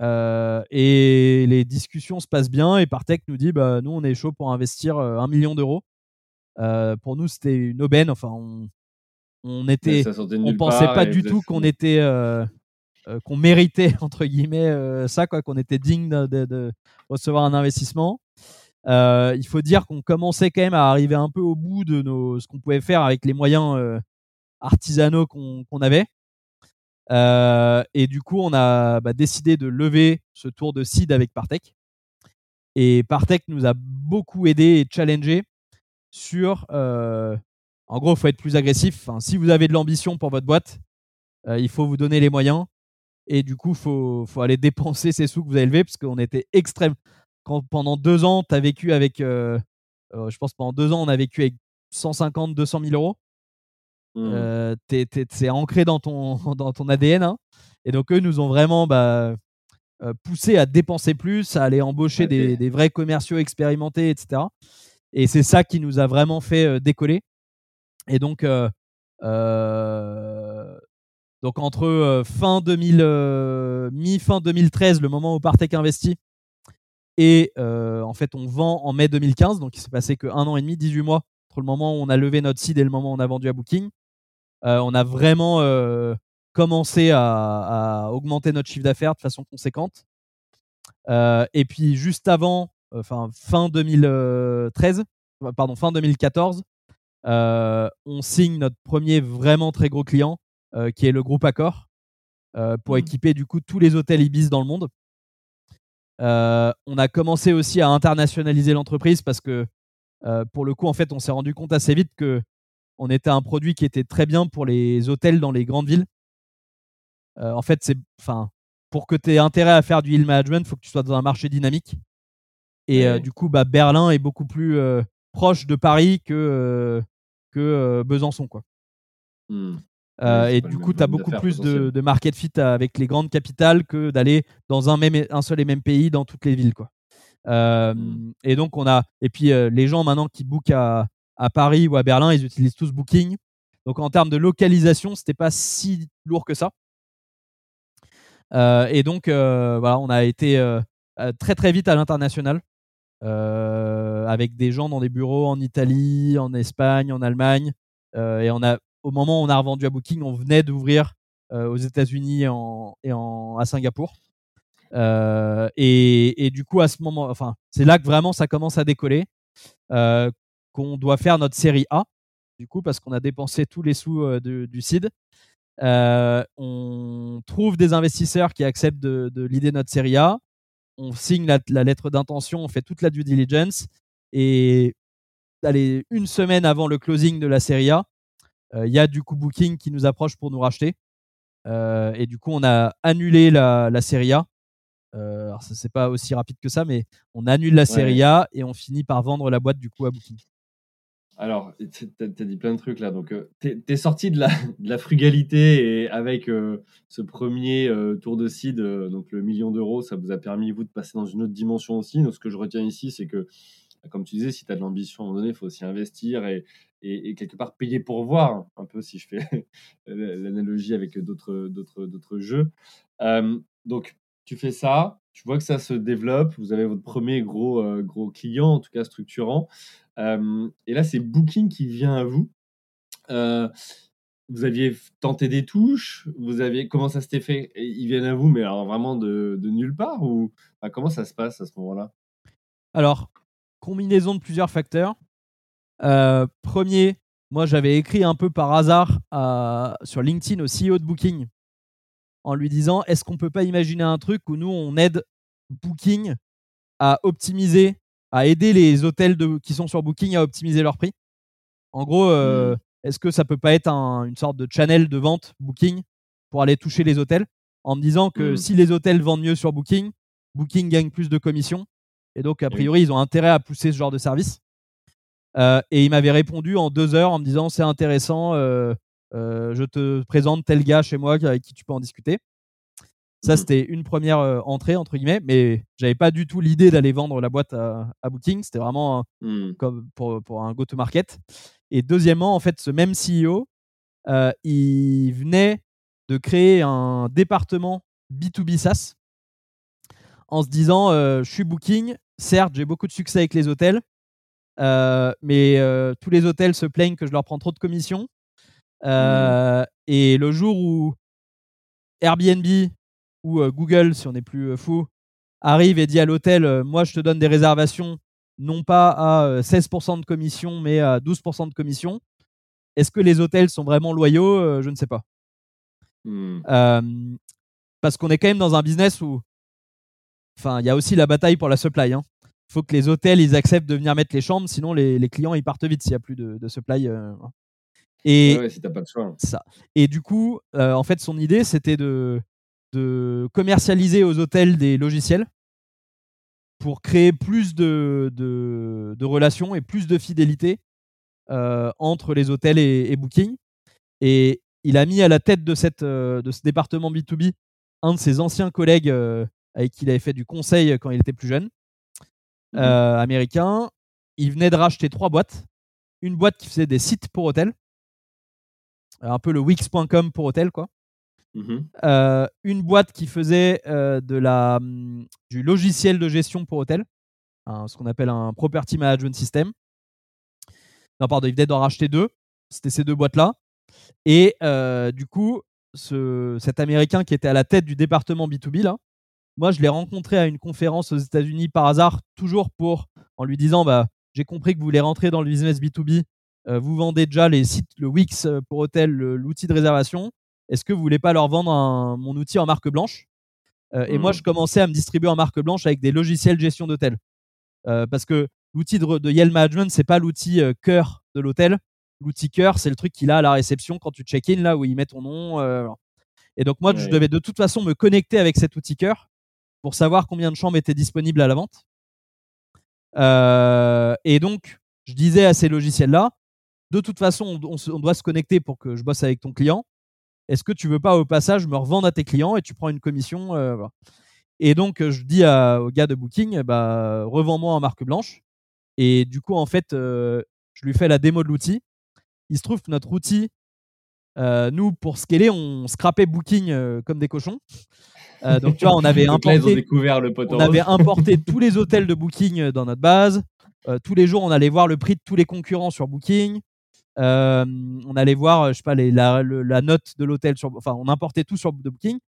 Euh, et les discussions se passent bien et Partech nous dit bah, nous on est chaud pour investir euh, un million d'euros pour nous, c'était une aubaine. Enfin, on, on était, on pensait pas du tout qu'on était, qu'on méritait entre guillemets ça, quoi, qu'on était digne de, recevoir un investissement. Il faut dire qu'on commençait quand même à arriver un peu au bout de nos, ce qu'on pouvait faire avec les moyens artisanaux qu'on avait. et du coup, on a bah, décidé de lever ce tour de seed avec Partech. Et Partech nous a beaucoup aidé et challengé sur. Euh, en gros, il faut être plus agressif. si vous avez de l'ambition pour votre boîte, euh, il faut vous donner les moyens. Et du coup, il faut, faut, aller dépenser ces sous que vous avez levés parce qu'on était extrême. Quand pendant deux ans, tu as vécu avec. Euh, je pense pendant deux ans, on a vécu avec 150, 200 000 euros. Mmh. c'est ancré dans ton, dans ton ADN. Hein. Et donc, eux nous ont vraiment bah, euh, poussé à dépenser plus, à aller embaucher des, vrais commerciaux expérimentés, etc. Et c'est ça qui nous a vraiment fait euh, décoller. Et donc, euh, donc entre fin 2000, mi-fin 2013, le moment où Partech investit, et en fait, on vend en mai 2015. Donc, il s'est passé que un an et demi, 18 mois entre le moment où on a levé notre seed et le moment où on a vendu à Booking. on a vraiment commencer à, augmenter notre chiffre d'affaires de façon conséquente. Euh, et puis juste avant, enfin fin 2013, pardon fin 2014, euh, on signe notre premier vraiment très gros client, euh, qui est le groupe Accor, pour mmh. équiper du coup tous les hôtels Ibis dans le monde. On a commencé aussi à internationaliser l'entreprise parce que pour le coup, en fait, on s'est rendu compte assez vite que on était un produit qui était très bien pour les hôtels dans les grandes villes euh, en fait, c'est, enfin, pour que tu aies intérêt à faire du yield management, il faut que tu sois dans un marché dynamique. Et euh, du coup, bah, Berlin est beaucoup plus euh, proche de Paris que, que Besançon. Quoi. Mmh. et du coup, tu as beaucoup plus de, market fit avec les grandes capitales que d'aller dans un, même, un seul et même pays dans toutes les villes. Quoi. Mmh. Et donc, on a. Et puis, les gens maintenant qui bookent à, à, Paris ou à Berlin, ils utilisent tous Booking. Donc, en termes de localisation, c'était pas si lourd que ça. Euh, et donc, euh, voilà, on a été euh, très très vite à l'international. avec des gens dans des bureaux en Italie, en Espagne, en Allemagne. et on a, au moment où on a revendu à Booking, on venait d'ouvrir aux États-Unis et, à Singapour. et, et, du coup, à ce moment, enfin, c'est là que vraiment ça commence à décoller. qu'on doit faire notre série A, du coup, parce qu'on a dépensé tous les sous du. Euh, on trouve des investisseurs qui acceptent de, l'idée de notre série A. On signe la, lettre d'intention, on fait toute la due diligence. Et allez, une semaine avant le closing de la série A, euh, il y a du coup Booking qui nous approche pour nous racheter. Euh, et du coup, on a annulé la, la série A. alors, ça c'est pas aussi rapide que ça, mais on annule la série A et on finit par vendre la boîte du coup à Booking. Alors, tu as, dit plein de trucs là. Donc, euh, tu es, sorti de la, de la, frugalité et avec euh, ce premier euh, tour de seed, donc le million d'euros, ça vous a permis, vous, de passer dans une autre dimension aussi. Donc, ce que je retiens ici, c'est que, comme tu disais, si tu as de l'ambition à un moment donné, il faut aussi investir et, quelque part payer pour voir, un peu si je fais l'analogie avec d'autres jeux. donc, tu fais ça, tu vois que ça se développe, vous avez votre premier gros, gros client, en tout cas structurant et là, c'est Booking qui vient à vous. vous aviez tenté des touches, vous aviez comment ça s'était fait? Ils viennent à vous, mais alors vraiment de, nulle part ou comment ça se passe à ce moment-là? Alors, combinaison de plusieurs facteurs. premier, moi j'avais écrit un peu par hasard sur LinkedIn au CEO de Booking en lui disant est-ce qu'on peut pas imaginer un truc où nous on aide Booking à optimiser à aider les hôtels de, qui sont sur Booking à optimiser leur prix? En gros, euh, mmh. est-ce que ça peut pas être une sorte de channel de vente Booking pour aller toucher les hôtels en me disant que mmh. si les hôtels vendent mieux sur Booking, Booking gagne plus de commissions et donc a priori ils ont intérêt à pousser ce genre de service. Euh, et il m'avait répondu en deux heures en me disant c'est intéressant, euh, je te présente tel gars chez moi avec qui tu peux en discuter. Ça, mmh. c'était une première entrée, entre guillemets, mais j'avais pas du tout l'idée d'aller vendre la boîte à, Booking. C'était vraiment mmh. comme pour, pour un go-to-market. Et deuxièmement, en fait, ce même CEO, il venait de créer un département B2B SaaS en se disant Je suis Booking, certes, j'ai beaucoup de succès avec les hôtels, mais tous les hôtels se plaignent que je leur prends trop de commissions. Mmh. Et le jour où Airbnb ou Google, si on est plus fou, arrive et dit à l'hôtel Moi, je te donne des réservations, non pas à 16% de commission, mais à 12% de commission. Est-ce que les hôtels sont vraiment loyaux? Je ne sais pas. Mmh. parce qu'on est quand même dans un business où. Enfin, il y a aussi la bataille pour la supply. Il hein. faut que les hôtels ils acceptent de venir mettre les chambres, sinon les, clients ils partent vite s'il n'y a plus de, supply. Et ouais, si t'as pas de choix. Ça. Et du coup, en fait, son idée, c'était de, de commercialiser aux hôtels des logiciels pour créer plus de, de, relations et plus de fidélité euh, entre les hôtels et, Booking. Et il a mis à la tête de, cette, euh, de ce département B2B un de ses anciens collègues euh, avec qui il avait fait du conseil quand il était plus jeune, mmh américain. Il venait de racheter trois boîtes. Une boîte qui faisait des sites pour hôtels, un peu le Wix.com pour hôtels, quoi. Mmh euh, une boîte qui faisait euh, de la, mmh, du logiciel de gestion pour hôtel, ce qu'on appelle un Property Management System. Non, pardon, il venait d'en racheter deux. C'était ces deux boîtes-là. Et euh, du coup, ce, cet Américain qui était à la tête du département B2B, là, moi, je l'ai rencontré à une conférence aux États-Unis par hasard, toujours pour, en lui disant bah, J'ai compris que vous voulez rentrer dans le business B2B. vous vendez déjà les sites, le Wix pour hôtel, l'outil de réservation est-ce que vous voulez pas leur vendre mon outil en marque blanche? Euh, Et moi, mmh. je commençais à me distribuer en marque blanche avec des logiciels de gestion d'hôtel. Euh, parce que l'outil de, de Yale Management, c'est pas l'outil euh, cœur de l'hôtel. L'outil cœur, c'est le truc qu'il a à la réception quand tu check-in, là où il met ton nom. Et donc, moi, je devais de toute façon me connecter avec cet outil cœur pour savoir combien de chambres étaient disponibles à la vente. et donc, je disais à ces logiciels-là, de toute façon, on, doit se connecter pour que je bosse avec ton client est-ce que tu veux pas au passage me revendre à tes clients et tu prends une commission euh, Et donc euh, je dis au gars de Booking, bah, revends-moi en marque blanche. Et du coup, en fait, euh, je lui fais la démo de l'outil. Il se trouve que notre outil, nous, pour scaler, on scrapait Booking comme des cochons. donc, tu vois, on avait, importé, découvert le on avait importé tous les hôtels de Booking dans notre base. tous les jours, on allait voir le prix de tous les concurrents sur Booking. Euh, on allait voir, je sais pas, la, note de l'hôtel sur, enfin, on importait tout sur Booking.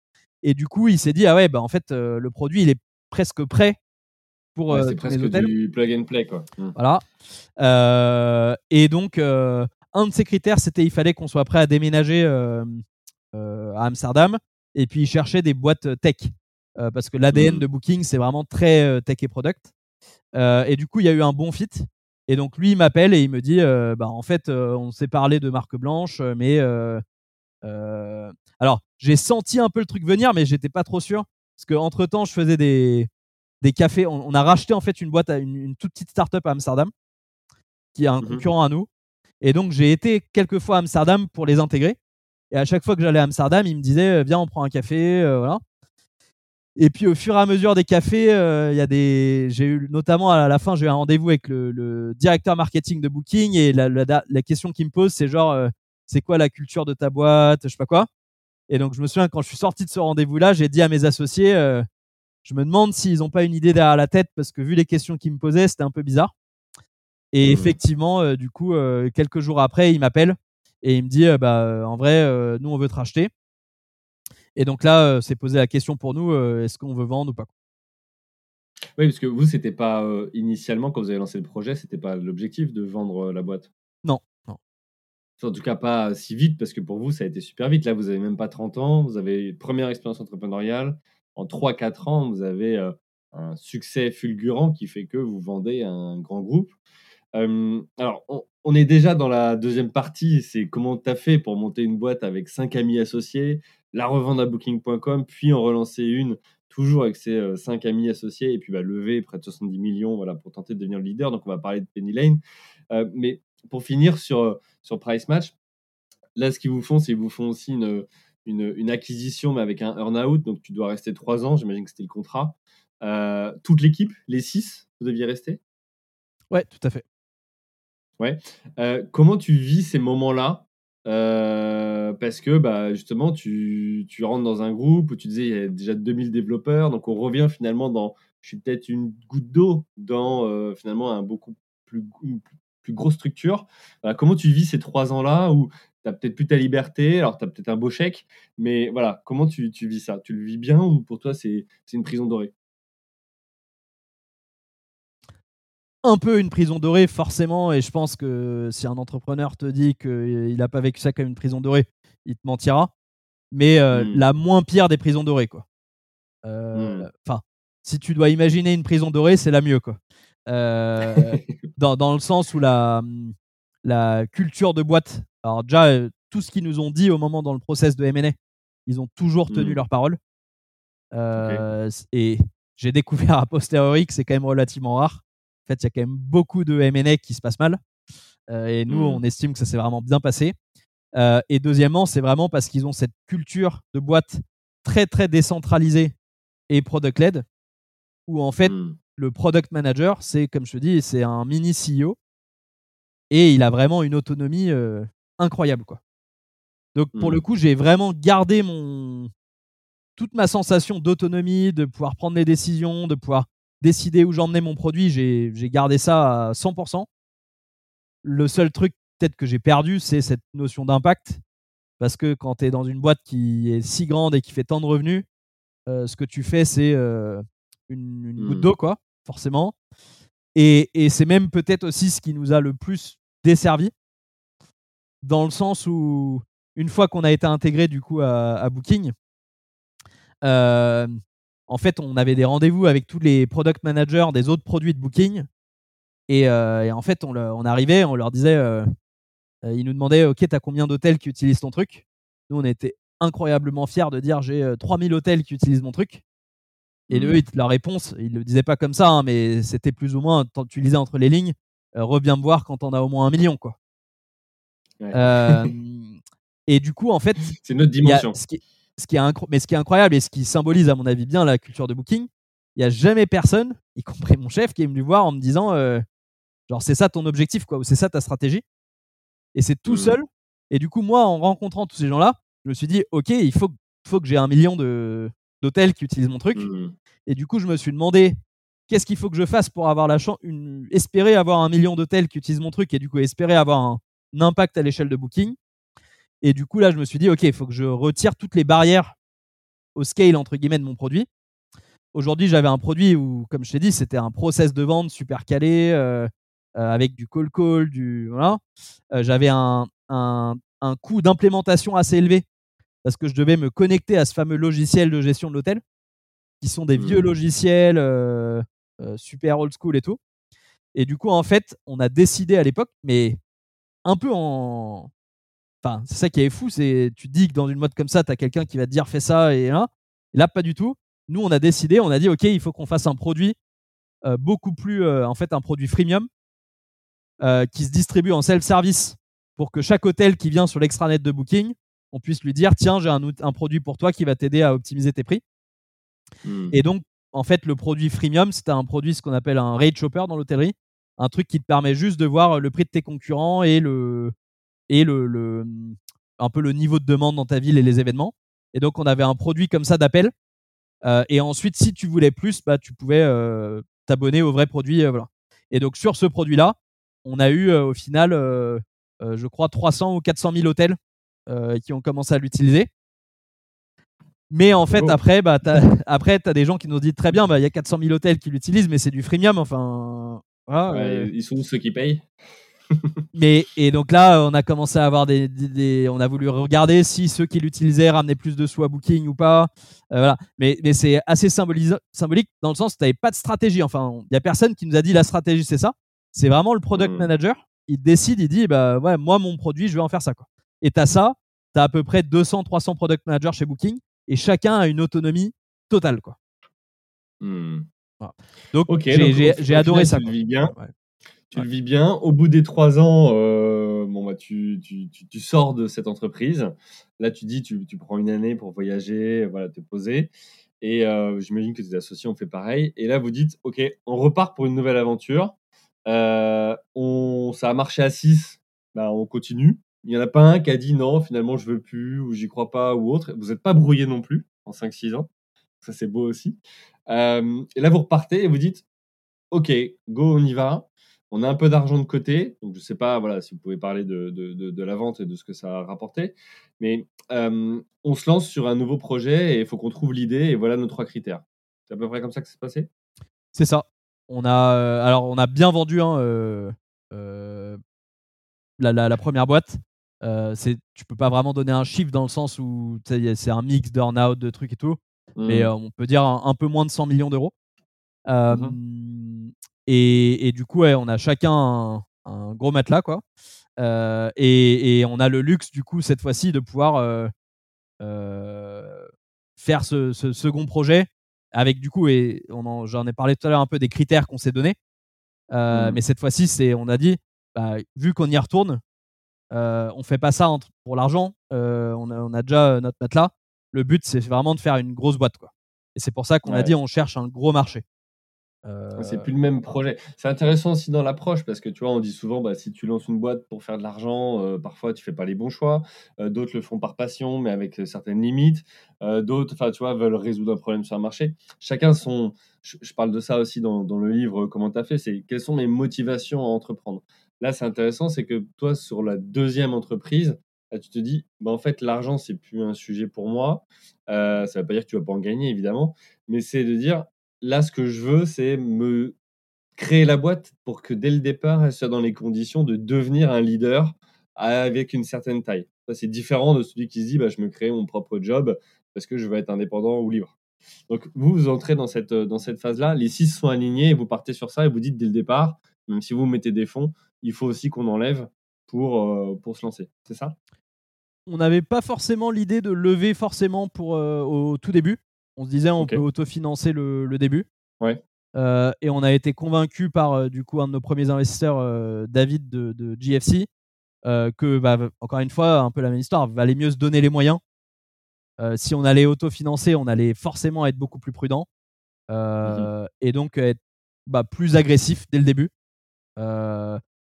Et du coup, il s'est dit, ah ouais, bah en fait, euh, le produit, il est presque prêt pour ouais, euh, c'est presque du plug and play quoi. Mmh. Voilà. et donc un de ces critères c'était il fallait qu'on soit prêt à déménager à Amsterdam et puis il cherchait des boîtes tech parce que l'ADN mmh. de Booking c'est vraiment très tech et product. et du coup il y a eu un bon fit et donc lui, il m'appelle et il me dit, euh, bah en fait, euh, on s'est parlé de marque blanche, mais euh, alors j'ai senti un peu le truc venir, mais j'étais pas trop sûr parce que entre temps, je faisais des des cafés. On, a racheté en fait une boîte, une, une toute petite startup à Amsterdam, qui est un mmh concurrent à nous. Et donc j'ai été quelques fois à Amsterdam pour les intégrer. Et à chaque fois que j'allais à Amsterdam, il me disait, viens, on prend un café, voilà. Et puis au fur et à mesure des cafés, euh, il y a des, j'ai eu notamment à la fin, j'ai eu un rendez-vous avec le, directeur marketing de Booking et la, question qu'il me pose, c'est genre, euh, c'est quoi la culture de ta boîte, je sais pas quoi. Et donc je me souviens quand je suis sorti de ce rendez-vous-là, j'ai dit à mes associés, euh, je me demande s'ils n'ont pas une idée derrière la tête parce que vu les questions qu'ils me posaient, c'était un peu bizarre. Et mmh. effectivement, du coup, quelques jours après, il m'appelle et il me dit, bah en vrai, nous on veut te racheter. Et donc là, euh, c'est posé la question pour nous euh, est-ce qu'on veut vendre ou pas Oui, parce que vous, c'était pas euh, initialement, quand vous avez lancé le projet, c'était pas l'objectif de vendre la boîte? Non, non. En tout cas, pas si vite, parce que pour vous, ça a été super vite. Là, vous avez même pas 30 ans, vous avez une première expérience entrepreneuriale. En 3-4 ans, vous avez un succès fulgurant qui fait que vous vendez un grand groupe. Alors, on, est déjà dans la deuxième partie, c'est comment tu as fait pour monter une boîte avec cinq amis associés, la revendre à booking.com, puis en relancer une, toujours avec ses euh, cinq amis associés, et puis bah, lever près de 70 millions voilà, pour tenter de devenir le leader. Donc on va parler de Penny Lane. Euh, mais pour finir sur, euh, sur Price Match, là, ce qu'ils vous font, c'est qu'ils vous font aussi une, une, acquisition, mais avec un earn-out. Donc tu dois rester trois ans, j'imagine que c'était le contrat. toute l'équipe, les six, vous deviez rester? Ouais, tout à fait. Ouais. comment tu vis ces moments-là? Euh, parce que bah, justement, tu, tu, rentres dans un groupe où tu disais il y a déjà 2000 développeurs, donc on revient finalement dans, je suis peut-être une goutte d'eau dans euh, finalement un beaucoup plus, grosse structure. comment tu vis ces trois ans-là où tu as peut-être plus ta liberté, alors tu as peut-être un beau chèque, mais voilà, comment tu, tu vis ça? Tu le vis bien ou pour toi c'est une prison dorée? Un peu une prison dorée, forcément. Et je pense que si un entrepreneur te dit qu'il n'a pas vécu ça comme une prison dorée, il te mentira. Mais euh, hmm. la moins pire des prisons dorées, quoi. Euh, hmm. Enfin, si tu dois imaginer une prison dorée, c'est la mieux, quoi. Euh, dans, dans, le sens où la, la culture de boîte. Alors, déjà, tout ce qu'ils nous ont dit au moment dans le process de MNA, ils ont toujours tenu hmm. leur parole. Et j'ai découvert a posteriori que c'est quand même relativement rare. En fait, il y a quand même beaucoup de M&A qui se passent mal. Euh, et nous, mmh. on estime que ça s'est vraiment bien passé. Euh, et deuxièmement, c'est vraiment parce qu'ils ont cette culture de boîte très, très décentralisée et product-led, où en fait, mmh. le product manager, c'est, comme je te dis, c'est un mini CEO. Et il a vraiment une autonomie euh, incroyable. Quoi. Donc, pour le mmh. coup, j'ai vraiment gardé mon, toute ma sensation d'autonomie, de pouvoir prendre les décisions, de pouvoir décider où j'emmenais mon produit, j'ai gardé ça à 100%. Le seul truc peut-être que j'ai perdu, c'est cette notion d'impact. Parce que quand tu es dans une boîte qui est si grande et qui fait tant de revenus, euh, ce que tu fais, c'est euh, une, goutte mmh. d'eau, quoi, forcément. Et, c'est même peut-être aussi ce qui nous a le plus desservi, dans le sens où, une fois qu'on a été intégré du coup à, Booking, euh, en fait, on avait des rendez-vous avec tous les product managers des autres produits de Booking. Et, euh, en fait, on, arrivait, on leur disait, euh, euh, ils nous demandaient, OK, t'as combien d'hôtels qui utilisent ton truc? Nous, on était incroyablement fiers de dire, j'ai 3000 hôtels qui utilisent mon truc. Et mmh. eux, leur réponse, ils ne le disaient pas comme ça, hein, mais c'était plus ou moins, tu lisais entre les lignes, reviens me voir quand on a au moins un million. Quoi. et du coup, en fait, c'est notre dimension ce qui est mais ce qui est incroyable et ce qui symbolise, à mon avis, bien la culture de Booking, il n'y a jamais personne, y compris mon chef, qui est venu voir en me disant euh, genre, c'est ça ton objectif, quoi, ou c'est ça ta stratégie. Et c'est tout mmh. seul. Et du coup, moi, en rencontrant tous ces gens-là, je me suis dit, OK, il faut, faut que j'ai un million d'hôtels qui utilisent mon truc. Mmh. Et du coup, je me suis demandé, qu'est-ce qu'il faut que je fasse pour avoir la chance, une, espérer avoir un million d'hôtels qui utilisent mon truc et du coup, espérer avoir un impact à l'échelle de Booking. Et du coup, là, je me suis dit, OK, il faut que je retire toutes les barrières au scale, entre guillemets, de mon produit. Aujourd'hui, j'avais un produit où, comme je t'ai dit, c'était un process de vente super calé, euh, euh, avec du call call, du. Voilà. Euh, j'avais un, un, un coût d'implémentation assez élevé parce que je devais me connecter à ce fameux logiciel de gestion de l'hôtel, qui sont des vieux mmh. logiciels super old school et tout. Et du coup, en fait, on a décidé à l'époque, mais un peu en, c'est ça qui est fou, c'est tu dis que dans une mode comme ça, tu as quelqu'un qui va te dire fais ça et là, et là pas du tout. Nous, on a décidé, on a dit ok, il faut qu'on fasse un produit euh, beaucoup plus, euh, en fait, un produit freemium euh, qui se distribue en self-service pour que chaque hôtel qui vient sur l'extranet de Booking, on puisse lui dire tiens, j'ai un, un, produit pour toi qui va t'aider à optimiser tes prix. Hmm. Et donc, en fait, le produit freemium, c'est un produit ce qu'on appelle un rate shopper dans l'hôtellerie, un truc qui te permet juste de voir le prix de tes concurrents et le et le, un peu le niveau de demande dans ta ville et les événements. Et donc, on avait un produit comme ça d'appel. Euh, et ensuite, si tu voulais plus, bah, tu pouvais euh, t'abonner au vrai produit. Euh, voilà. Et donc, sur ce produit-là, on a eu au final, je crois, 300 ou 400 000 hôtels qui ont commencé à l'utiliser. Mais en fait, après, bah, tu as des gens qui nous disent très bien, bah, il y a 400 000 hôtels qui l'utilisent, mais c'est du freemium. Enfin, ils sont ceux qui payent? Mais et donc là, on a commencé à avoir des, on a voulu regarder si ceux qui l'utilisaient ramenaient plus de sous à Booking ou pas. Euh, voilà. Mais, mais c'est assez symbolique dans le sens où tu n'avais pas de stratégie. Enfin, il y a personne qui nous a dit la stratégie c'est ça. C'est vraiment le product hmm. manager. Il décide, il dit bah ouais, moi mon produit, je vais en faire ça quoi. Et tu as ça, tu as à peu près 200 300 product managers chez Booking et chacun a une autonomie totale quoi. Hmm. Donc j'ai adoré ça. Bien tu le vis bien. Au bout des trois ans, euh, bon, bah, tu, tu, tu, sors de cette entreprise. Là, tu dis, tu, tu prends une année pour voyager, voilà, te poser. Et euh, j'imagine que tes associés ont fait pareil. Et là, vous dites, OK, on repart pour une nouvelle aventure. Euh, on, ça a marché à 6, bah, on continue. Il n'y en a pas un qui a dit non, finalement, je veux plus, ou j'y crois pas, ou autre. Vous n'êtes pas brouillé non plus en 5-6 ans. Ça, c'est beau aussi. et là, vous repartez et vous dites, OK, go, on y va. On a un peu d'argent de côté. Donc, je ne sais pas voilà, si vous pouvez parler de, de, de, la vente et de ce que ça a rapporté. Mais on se lance sur un nouveau projet et il faut qu'on trouve l'idée. Et voilà nos trois critères. C'est à peu près comme ça que ça s'est passé? C'est ça. On a, alors, on a bien vendu hein, la, la, première boîte. Euh, c'est, tu peux pas vraiment donner un chiffre dans le sens où c'est un mix d'earn-out, de trucs et tout. Mais mmh. on peut dire un, peu moins de 100 millions d'euros. Mmh et, du coup, on a chacun un, gros matelas, quoi. Et, on a le luxe, du coup, cette fois-ci, de pouvoir faire ce, second projet avec, du coup, et j'en ai parlé tout à l'heure un peu des critères qu'on s'est donnés. Mmh. Mais cette fois-ci, c'est, on a dit, bah, vu qu'on y retourne, euh, on fait pas ça pour l'argent. on, a, on, a, déjà notre matelas. Le but, c'est vraiment de faire une grosse boîte. Quoi. Et c'est pour ça qu'on a dit on cherche un gros marché. C'est plus le même projet. C'est intéressant aussi dans l'approche parce que tu vois, on dit souvent, bah, si tu lances une boîte pour faire de l'argent, euh, parfois tu fais pas les bons choix. Euh, d'autres le font par passion, mais avec euh, certaines limites. D'autres, enfin, tu vois, veulent résoudre un problème sur un marché. Chacun son. Je, parle de ça aussi dans, le livre Comment tu as fait. C'est quelles sont mes motivations à entreprendre. Là, c'est intéressant, c'est que toi, sur la deuxième entreprise, tu te dis, bah, en fait, l'argent, c'est plus un sujet pour moi. ça ne veut pas dire que tu vas pas en gagner, évidemment, mais c'est de dire, là, ce que je veux, c'est me créer la boîte pour que dès le départ, elle soit dans les conditions de devenir un leader avec une certaine taille. C'est différent de celui qui se dit bah, je me crée mon propre job parce que je veux être indépendant ou libre. Donc, vous, vous entrez dans cette, dans cette phase-là, les six sont alignés vous partez sur ça et vous dites dès le départ, même si vous mettez des fonds, il faut aussi qu'on enlève pour, euh, pour se lancer. C'est ça? On n'avait pas forcément l'idée de lever forcément pour, euh, au tout début. On se disait, on peut autofinancer le, le début. Ouais. Euh, et on a été convaincu par euh, du coup un de nos premiers investisseurs, euh, David de, GFC, que bah, encore une fois, un peu la même histoire, valait mieux se donner les moyens. si on allait autofinancer, on allait forcément être beaucoup plus prudent mmh et donc être bah, plus agressif dès le début.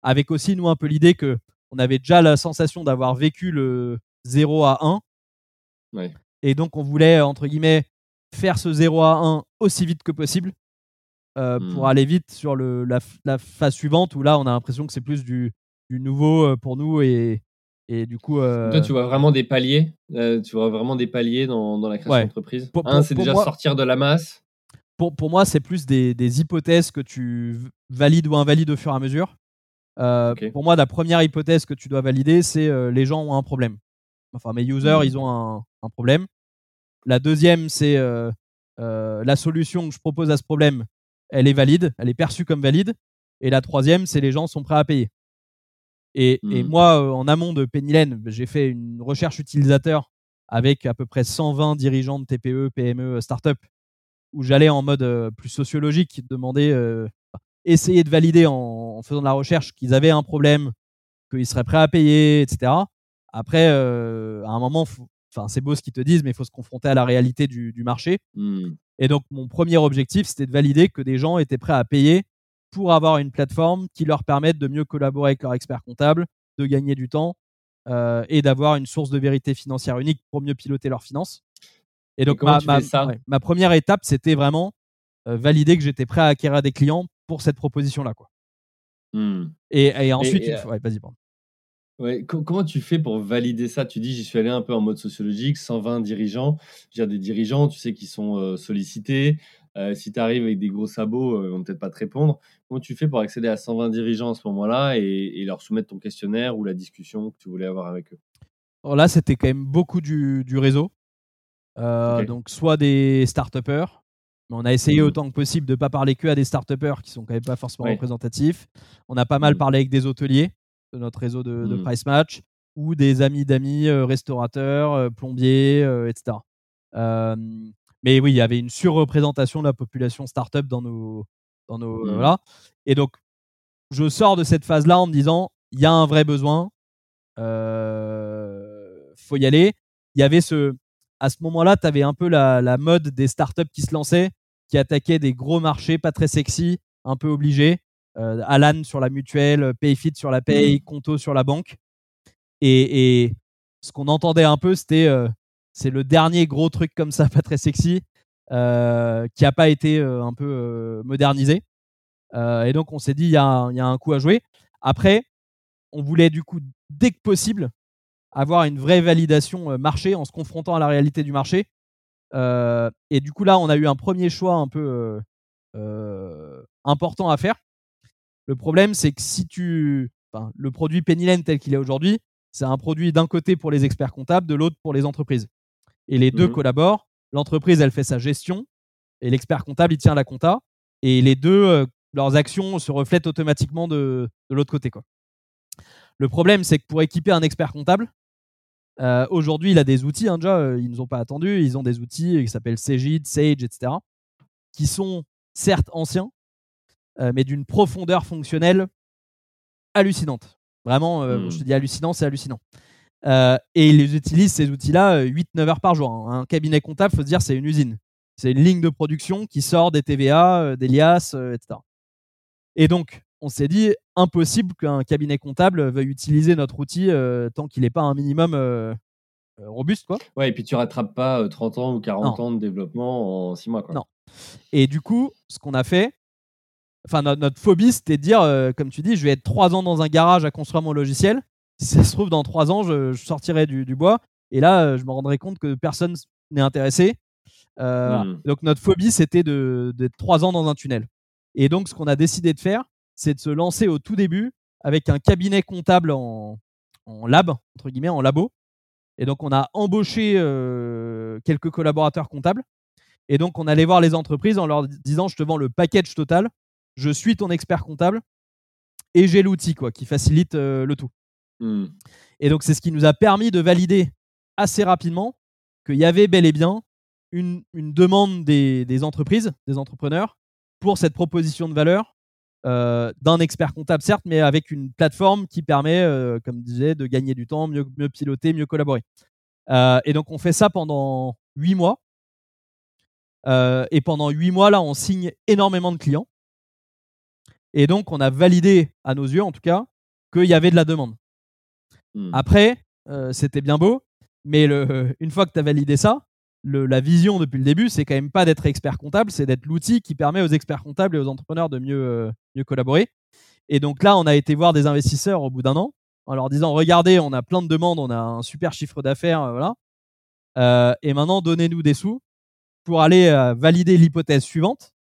avec aussi nous un peu l'idée que on avait déjà la sensation d'avoir vécu le 0 à 1. Ouais. Et donc on voulait entre guillemets faire ce 0 à 1 aussi vite que possible euh, pour hmm. aller vite sur le, la, phase suivante où là on a l'impression que c'est plus du, du, nouveau euh, pour nous et, et du coup. Euh... Toi, tu vois vraiment des paliers euh, Tu vois vraiment des paliers dans, dans la création d'entreprise? Un, c'est déjà sortir de la masse? Pour, pour moi, c'est plus des, des, hypothèses que tu valides ou invalides au fur et à mesure. Pour moi, la première hypothèse que tu dois valider, c'est les gens ont un problème. Enfin, mes users, hmm. ils ont un, un problème. La deuxième, c'est euh, euh, la solution que je propose à ce problème, elle est valide, elle est perçue comme valide. Et la troisième, c'est les gens sont prêts à payer. Et, mmh. moi, euh, en amont de Pennylen, j'ai fait une recherche utilisateur avec à peu près 120 dirigeants de TPE, PME, start-up, où j'allais en mode plus sociologique, demander, essayer de valider en, faisant de la recherche qu'ils avaient un problème, qu'ils seraient prêts à payer, etc. Après, à un moment, faut, Enfin, c'est beau ce qu'ils te disent, mais il faut se confronter à la réalité du, marché. Mmh. Et donc, mon premier objectif, c'était de valider que des gens étaient prêts à payer pour avoir une plateforme qui leur permette de mieux collaborer avec leur expert comptable, de gagner du temps euh, et d'avoir une source de vérité financière unique pour mieux piloter leurs finances. Et donc, ma, première étape, c'était vraiment euh, valider que j'étais prêt à acquérir des clients pour cette proposition-là. Quoi. Mmh. Et, ensuite, vas-y, pardon. Ouais, comment tu fais pour valider ça? Tu dis: «J'y suis allé un peu en mode sociologique, 120 dirigeants». Je veux dire des dirigeants, tu sais, qui sont, sollicités. si tu arrives avec des gros sabots, ils vont peut-être pas te répondre. Comment tu fais pour accéder à 120 dirigeants à ce moment-là et leur soumettre ton questionnaire ou la discussion que tu voulais avoir avec eux? Alors là, c'était quand même beaucoup du réseau. donc soit des start mais on a essayé mmh autant que possible de ne pas parler que à des start qui sont quand même pas forcément représentatifs. On a pas mal mmh. parlé avec des hôteliers notre réseau de, mmh. Price Match ou des amis d'amis, euh, restaurateurs, euh, plombiers, euh, etc. mais oui, il y avait une surreprésentation de la population startup dans nos, dans nos mmh. voilà. Et donc, je sors de cette phase-là en me disant, il y a un vrai besoin, euh, faut y aller. Il y avait ce, à ce moment-là, tu avais un peu la, la, mode des startups qui se lançaient, qui attaquaient des gros marchés, pas très sexy, un peu obligés. Euh, Alan sur la mutuelle, Payfit sur la paye, mmh. Conto sur la banque. Et, ce qu'on entendait un peu, c'était euh, c'est le dernier gros truc comme ça, pas très sexy, euh, qui n'a pas été un peu modernisé. et donc, on s'est dit, il y, a un coup à jouer. Après, on voulait du coup, dès que possible, avoir une vraie validation marché en se confrontant à la réalité du marché. et du coup, là, on a eu un premier choix un peu important à faire. Le problème, c'est que si tu. le produit Pennylen tel qu'il est aujourd'hui, c'est un produit d'un côté pour les experts comptables, de l'autre pour les entreprises. Et les deux mmh collaborent. L'entreprise, elle fait sa gestion et l'expert comptable, il tient la compta. Et les deux, leurs actions se reflètent automatiquement de, de l'autre côté. Quoi. Le problème, c'est que pour équiper un expert comptable, euh, aujourd'hui, il a des outils, hein, déjà, euh, ils ne nous ont pas attendu, ils ont des outils qui s'appellent Cegid, Sage, etc., qui sont certes anciens, euh, mais d'une profondeur fonctionnelle hallucinante. Vraiment, je te dis hallucinant, c'est hallucinant. et ils utilisent, ces outils-là, 8-9 heures par jour. Hein. Un cabinet comptable, faut se dire, c'est une usine. C'est une ligne de production qui sort des TVA, des liasses, etc. Et donc, on s'est dit impossible qu'un cabinet comptable veuille utiliser notre outil euh, tant qu'il n'est pas un minimum euh, euh, robuste. Quoi. Ouais, et puis tu rattrapes pas 30 ans ou 40 ans de développement en 6 mois. Quoi. Non. Et du coup, ce qu'on a fait, enfin notre, phobie, c'était de dire, comme tu dis, je vais être 3 ans dans un garage à construire mon logiciel. Si ça se trouve, dans 3 ans, je, sortirai du, bois. Et là, je me rendrai compte que personne n'est intéressé. Hmm. Donc notre phobie, c'était d'être 3 ans dans un tunnel. Et donc, ce qu'on a décidé de faire, c'est de se lancer au tout début avec un cabinet comptable en, lab, entre guillemets, en labo. Et donc, on a embauché euh, quelques collaborateurs comptables. Et donc, on allait voir les entreprises en leur disant Je te vends le package total, je suis ton expert comptable et j'ai l'outil quoi, qui facilite euh, le tout. Mmh. Et donc, c'est ce qui nous a permis de valider assez rapidement qu'il y avait bel et bien une, demande des, des, entreprises, des entrepreneurs, pour cette proposition de valeur euh, d'un expert comptable, certes, mais avec une plateforme qui permet, euh, comme je disais, de gagner du temps, mieux, mieux piloter, mieux collaborer. Et donc, on fait ça pendant huit mois. et pendant huit mois, là, on signe énormément de clients. Et donc, on a validé, à nos yeux en tout cas, qu'il y avait de la demande. Hmm. Après, c'était bien beau, mais le, une fois que tu as validé ça, la vision depuis le début, c'est quand même pas d'être expert comptable, c'est d'être l'outil qui permet aux experts comptables et aux entrepreneurs de mieux, euh, mieux collaborer. Et donc là, on a été voir des investisseurs au bout d'un an en leur disant regardez, on a plein de demandes, on a un super chiffre d'affaires, euh, voilà. Euh, et maintenant, donnez-nous des sous pour aller valider l'hypothèse suivante.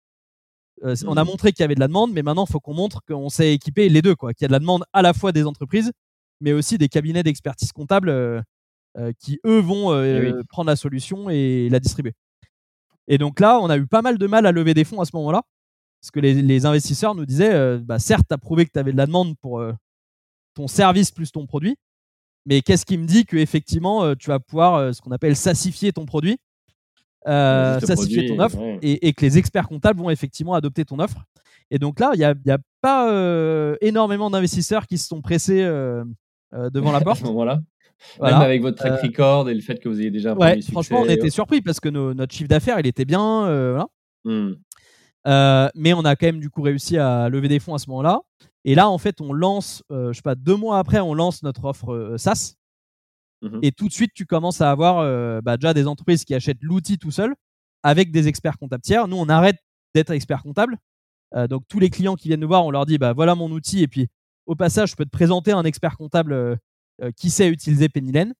On a mmh. montré qu'il y avait de la demande, mais maintenant, il faut qu'on montre qu'on sait équiper les deux, quoi. Qu'il y a de la demande à la fois des entreprises, mais aussi des cabinets d'expertise comptable euh, qui eux vont euh, eh prendre la solution et la distribuer. Et donc là, on a eu pas mal de mal à lever des fonds à ce moment-là, parce que les, investisseurs nous disaient, euh, bah, certes, tu as prouvé que tu avais de la demande pour ton service plus ton produit, mais qu'est-ce qui me dit que effectivement tu vas pouvoir ce qu'on appelle sassifier ton produit, sassifier ton offre, et, que les experts comptables vont effectivement adopter ton offre. Et donc là, il n'y a, a, pas énormément d'investisseurs qui se sont pressés devant la porte. voilà. Même avec votre track euh, record et le fait que vous ayez déjà un ouais, Franchement, on était surpris parce que notre chiffre d'affaires, il était bien. Euh, voilà. Mmh. Euh, mais on a quand même du coup réussi à lever des fonds à ce moment-là. Et là, en fait, on lance, je sais pas, deux mois après, on lance notre offre SaaS. Mmh et tout de suite, tu commences à avoir bah, déjà des entreprises qui achètent l'outil tout seul avec des experts comptables tiers. Nous, on arrête d'être experts comptables. donc, tous les clients qui viennent nous voir, on leur dit bah, voilà mon outil. Et puis, au passage, je peux te présenter un expert comptable euh, qui sait utiliser Pennylen.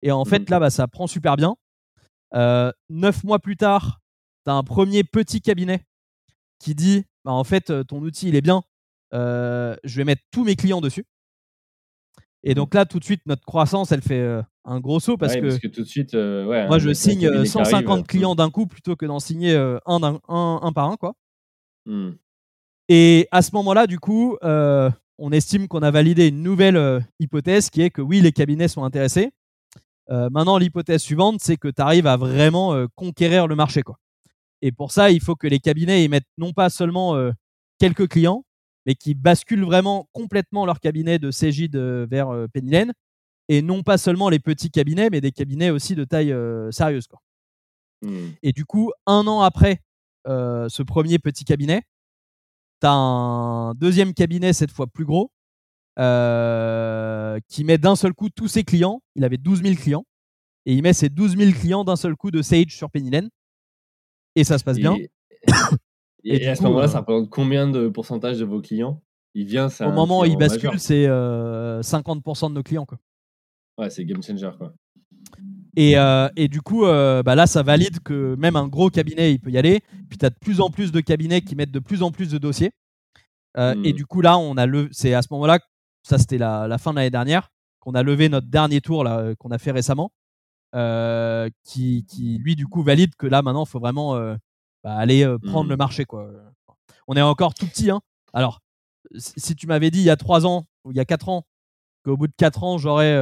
Et en fait, mmh. là, bah, ça prend super bien. Euh, neuf mois plus tard, tu as un premier petit cabinet qui dit bah, en fait, euh, ton outil, il est bien. je vais mettre tous mes clients dessus. Et donc là, tout de suite, notre croissance, elle fait un gros saut parce, que, tout de suite, moi, je signe 150 clients d'un coup plutôt que d'en signer un, un, par un. Quoi. Mmh. Et à ce moment-là, du coup, on estime qu'on a validé une nouvelle euh, hypothèse qui est que oui, les cabinets sont intéressés. Euh, maintenant, l'hypothèse suivante, c'est que tu arrives à vraiment euh, conquérir le marché. Quoi. Et pour ça, il faut que les cabinets émettent non pas seulement quelques clients, mais qui basculent vraiment complètement leur cabinet de CJ vers Pennylen. Et non pas seulement les petits cabinets, mais des cabinets aussi de taille sérieuse. Quoi. Mmh. Et du coup, un an après ce premier petit cabinet, tu as un deuxième cabinet, cette fois plus gros, euh, qui met d'un seul coup tous ses clients. Il avait 12 000 clients. Et il met ses 12 000 clients d'un seul coup de Sage sur Pennylen. Et ça se passe bien. Et, à ce moment-là, ça représente combien de pourcentage de vos clients? Il vient, Au moment où il bascule, c'est 50% de nos clients. Quoi. Ouais, c'est game changer. Quoi. Et, et, du coup, bah là, ça valide que même un gros cabinet, il peut y aller. Puis tu as de plus en plus de cabinets qui mettent de plus en plus de dossiers. Et mmh. du coup, là, on a le... c'est à ce moment-là, ça c'était la, la, fin de l'année dernière, qu'on a levé notre dernier tour là, qu'on a fait récemment. Euh, qui, qui, lui, du coup, valide que là, maintenant, il faut vraiment euh, bah, aller euh, prendre mmh. le marché. Quoi. On est encore tout petit. Hein. Alors, si tu m'avais dit il y a 3 ans ou il y a 4 ans qu'au bout de 4 ans, j'aurais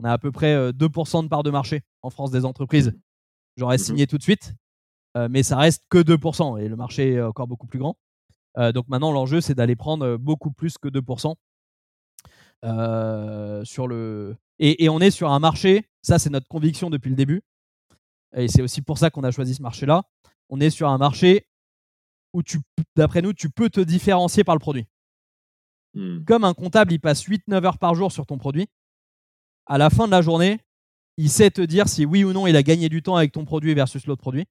on a à peu près 2% de part de marché en France des entreprises, j'aurais mmh signé tout de suite. mais ça reste que 2% et le marché est encore beaucoup plus grand. donc maintenant, l'enjeu, c'est d'aller prendre beaucoup plus que 2% sur le. Et, on est sur un marché, ça c'est notre conviction depuis le début, et c'est aussi pour ça qu'on a choisi ce marché-là. On est sur un marché où, d'après nous, tu peux te différencier par le produit. Mmh. Comme un comptable, il passe 8-9 heures par jour sur ton produit, à la fin de la journée, il sait te dire si oui ou non il a gagné du temps avec ton produit versus l'autre produit.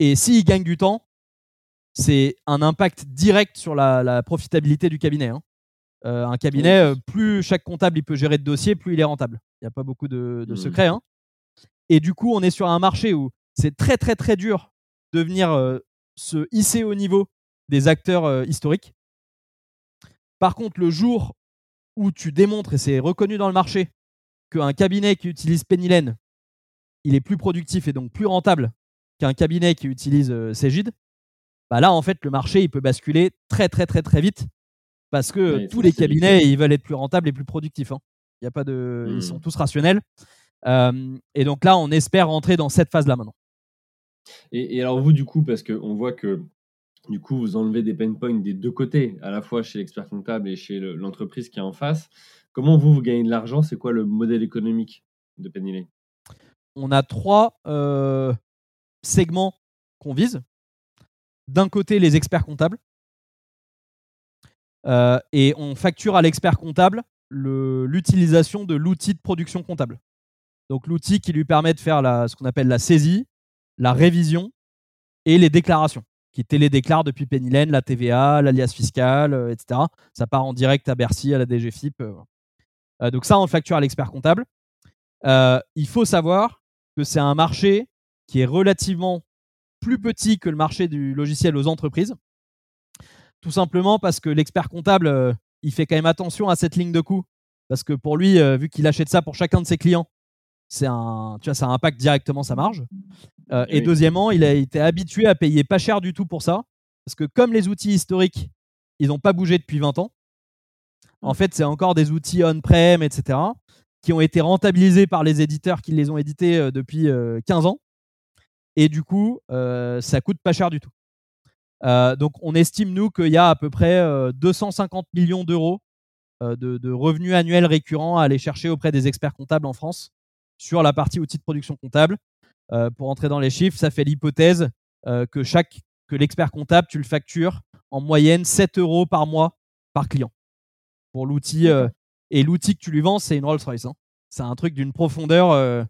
Et s'il gagne du temps, c'est un impact direct sur la, profitabilité du cabinet. Hein. Euh, un cabinet, euh, plus chaque comptable il peut gérer de dossiers, plus il est rentable. Il n'y a pas beaucoup de, mmh. secrets. Hein. Et du coup, on est sur un marché où c'est très très très dur de venir euh, se hisser au niveau des acteurs historiques. Par contre, le jour où tu démontres, et c'est reconnu dans le marché, qu'un cabinet qui utilise Pennylen, il est plus productif et donc plus rentable qu'un cabinet qui utilise Cégide, bah là, en fait, le marché, il peut basculer très, très, très, très vite parce que tous les cabinets, ils veulent être plus rentables et plus productifs. Hein. Il y a pas de, Ils sont mmh. tous rationnels. et donc là, on espère rentrer dans cette phase-là maintenant. Et, alors vous, du coup, parce qu'on voit que du coup, vous enlevez des pain points des deux côtés, à la fois chez l'expert comptable et chez l'entreprise qui est en face. Comment vous, vous gagnez de l'argent? C'est quoi le modèle économique de Penny On a trois euh, segments qu'on vise. D'un côté, les experts comptables. Euh, et on facture à l'expert comptable l'utilisation de l'outil de production comptable. Donc l'outil qui lui permet de faire la, ce qu'on appelle la saisie, la révision et les déclarations, qui télédéclare depuis Pennylen la TVA, l'alias fiscal, euh, etc. Ça part en direct à Bercy, à la DGFIP. Euh. donc ça, on le facture à l'expert comptable. il faut savoir que c'est un marché qui est relativement plus petit que le marché du logiciel aux entreprises. Tout simplement parce que l'expert comptable, euh, il fait quand même attention à cette ligne de coût. Parce que pour lui, euh, vu qu'il achète ça pour chacun de ses clients, c'est un, tu vois, ça impacte directement sa marge. Euh, et deuxièmement, il a été habitué à payer pas cher du tout pour ça. Parce que comme les outils historiques, ils n'ont pas bougé depuis 20 ans, en mmh. fait, c'est encore des outils on-prem, etc., qui ont été rentabilisés par les éditeurs qui les ont édités depuis 15 ans. Et du coup, ça coûte pas cher du tout. Euh, donc on estime, nous, qu'il y a à peu près 250 euh, millions d'euros euh, de, revenus annuels récurrents à aller chercher auprès des experts comptables en France sur la partie outils de production comptable. pour entrer dans les chiffres, ça fait l'hypothèse que chaque que l'expert comptable, tu le factures en moyenne 7 euros par mois par client pour l'outil. et l'outil que tu lui vends, c'est une Rolls-Royce. Hein. C'est un truc d'une profondeur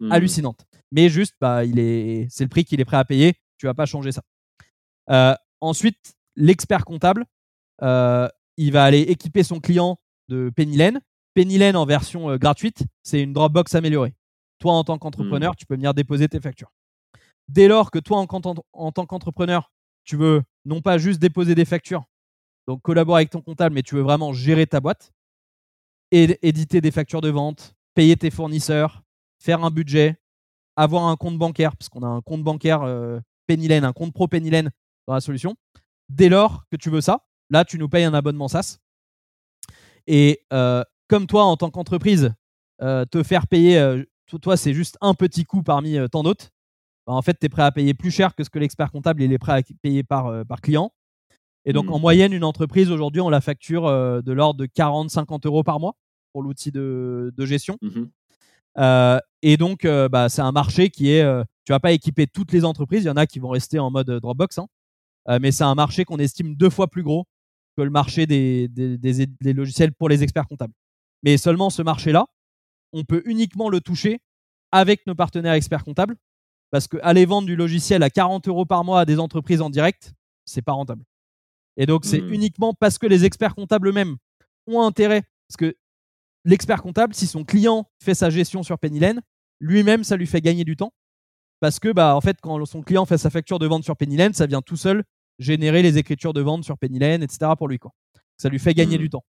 mmh. hallucinante. Mais juste, bah, il est, c'est le prix qu'il est prêt à payer. Tu vas pas changer ça. Euh, ensuite, l'expert comptable, euh, il va aller équiper son client de Pennylen. Pennylen en version euh, gratuite, c'est une Dropbox améliorée. Toi, en tant qu'entrepreneur, mmh. tu peux venir déposer tes factures. Dès lors que toi, en, en tant qu'entrepreneur, tu veux non pas juste déposer des factures, donc collaborer avec ton comptable, mais tu veux vraiment gérer ta boîte, et éditer des factures de vente, payer tes fournisseurs, faire un budget, avoir un compte bancaire, parce qu'on a un compte bancaire euh, un compte pro Pennylen dans la solution. Dès lors que tu veux ça, là, tu nous payes un abonnement SaaS. Et euh, comme toi, en tant qu'entreprise, euh, te faire payer, euh, toi, c'est juste un petit coût parmi tant d'autres. Bah, en fait, tu es prêt à payer plus cher que ce que l'expert comptable il est prêt à payer par, par client. Et donc, en mmh. moyenne, une entreprise, aujourd'hui, on la facture de l'ordre de 40-50 euros par mois pour l'outil de, gestion. Mmh et donc, bah, c'est un marché qui est, tu vas pas équiper toutes les entreprises. Il y en a qui vont rester en mode Dropbox. Hein. Euh, mais c'est un marché qu'on estime deux fois plus gros que le marché des, des, logiciels pour les experts comptables. Mais seulement ce marché-là, on peut uniquement le toucher avec nos partenaires experts comptables Parce que aller vendre du logiciel à 40 euros par mois à des entreprises en direct, c'est pas rentable. Et donc, c'est Mmh. uniquement parce que les experts comptables eux-mêmes ont intérêt. Parce que l'expert comptable, si son client fait sa gestion sur Pennylen, lui-même, ça lui fait gagner du temps. Parce que, bah, en fait, quand son client fait sa facture de vente sur Pennylen, ça vient tout seul générer les écritures de vente sur Pennylen, etc. pour lui. Quoi. Ça lui fait gagner Mmh. du temps.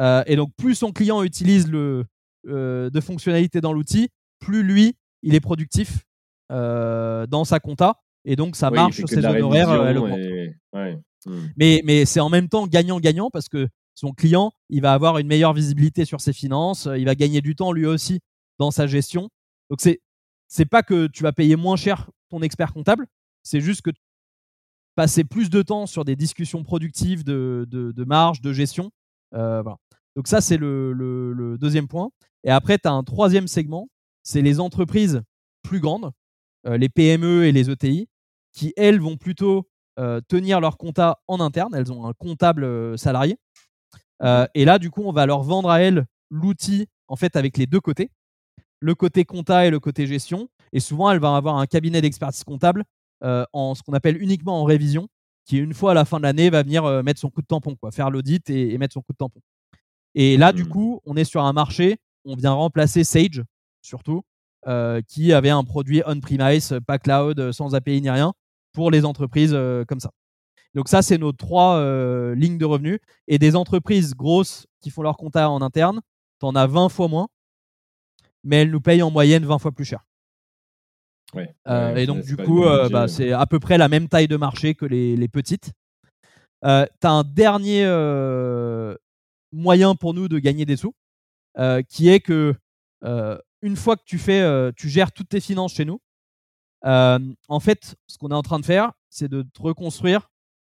Euh, et donc, plus son client utilise le, euh, de fonctionnalités dans l'outil, plus lui, il est productif euh, dans sa compta. Et donc, ça Oui, marche ses honoraires. elle révision augmente. et- ouais. Mmh. Mais, mais c'est en même temps gagnant-gagnant parce que son client, il va avoir une meilleure visibilité sur ses finances, il va gagner du temps lui aussi dans sa gestion. Donc c'est c'est pas que tu vas payer moins cher ton expert comptable, c'est juste que passer plus de temps sur des discussions productives de, de, de marge, de gestion. Euh, voilà. Donc ça, c'est le, deuxième point. Et après, tu as un troisième segment, c'est les entreprises plus grandes, euh, les PME et les ETI, qui, elles, vont plutôt euh, tenir leur compta en interne. Elles ont un comptable euh, salarié. Et là, du coup, on va leur vendre à elles l'outil, en fait, avec les deux côtés, le côté compta et le côté gestion. Et souvent, elles vont avoir un cabinet d'expertise comptable en ce qu'on appelle uniquement en révision, qui une fois à la fin de l'année va venir mettre son coup de tampon, quoi, faire l'audit et mettre son coup de tampon. Et là, du Mhm. coup, on est sur un marché, on vient remplacer Sage, surtout, euh, qui avait un produit on-premise, pas cloud, euh, sans API ni rien, pour les entreprises euh, comme ça. Donc ça, c'est nos trois euh, lignes de revenus. Et des entreprises grosses qui font leur compta en interne, t'en as 20 fois moins, mais elles nous payent en moyenne 20 fois plus cher. Ouais. Ouais, et donc, du coup, bah, c'est à peu près la même taille de marché que les, les petites. Tu as un dernier moyen pour nous de gagner des sous, euh, qui est que euh, une fois que tu fais, euh, tu gères toutes tes finances chez nous, en fait, ce qu'on est en train de faire, c'est de reconstruire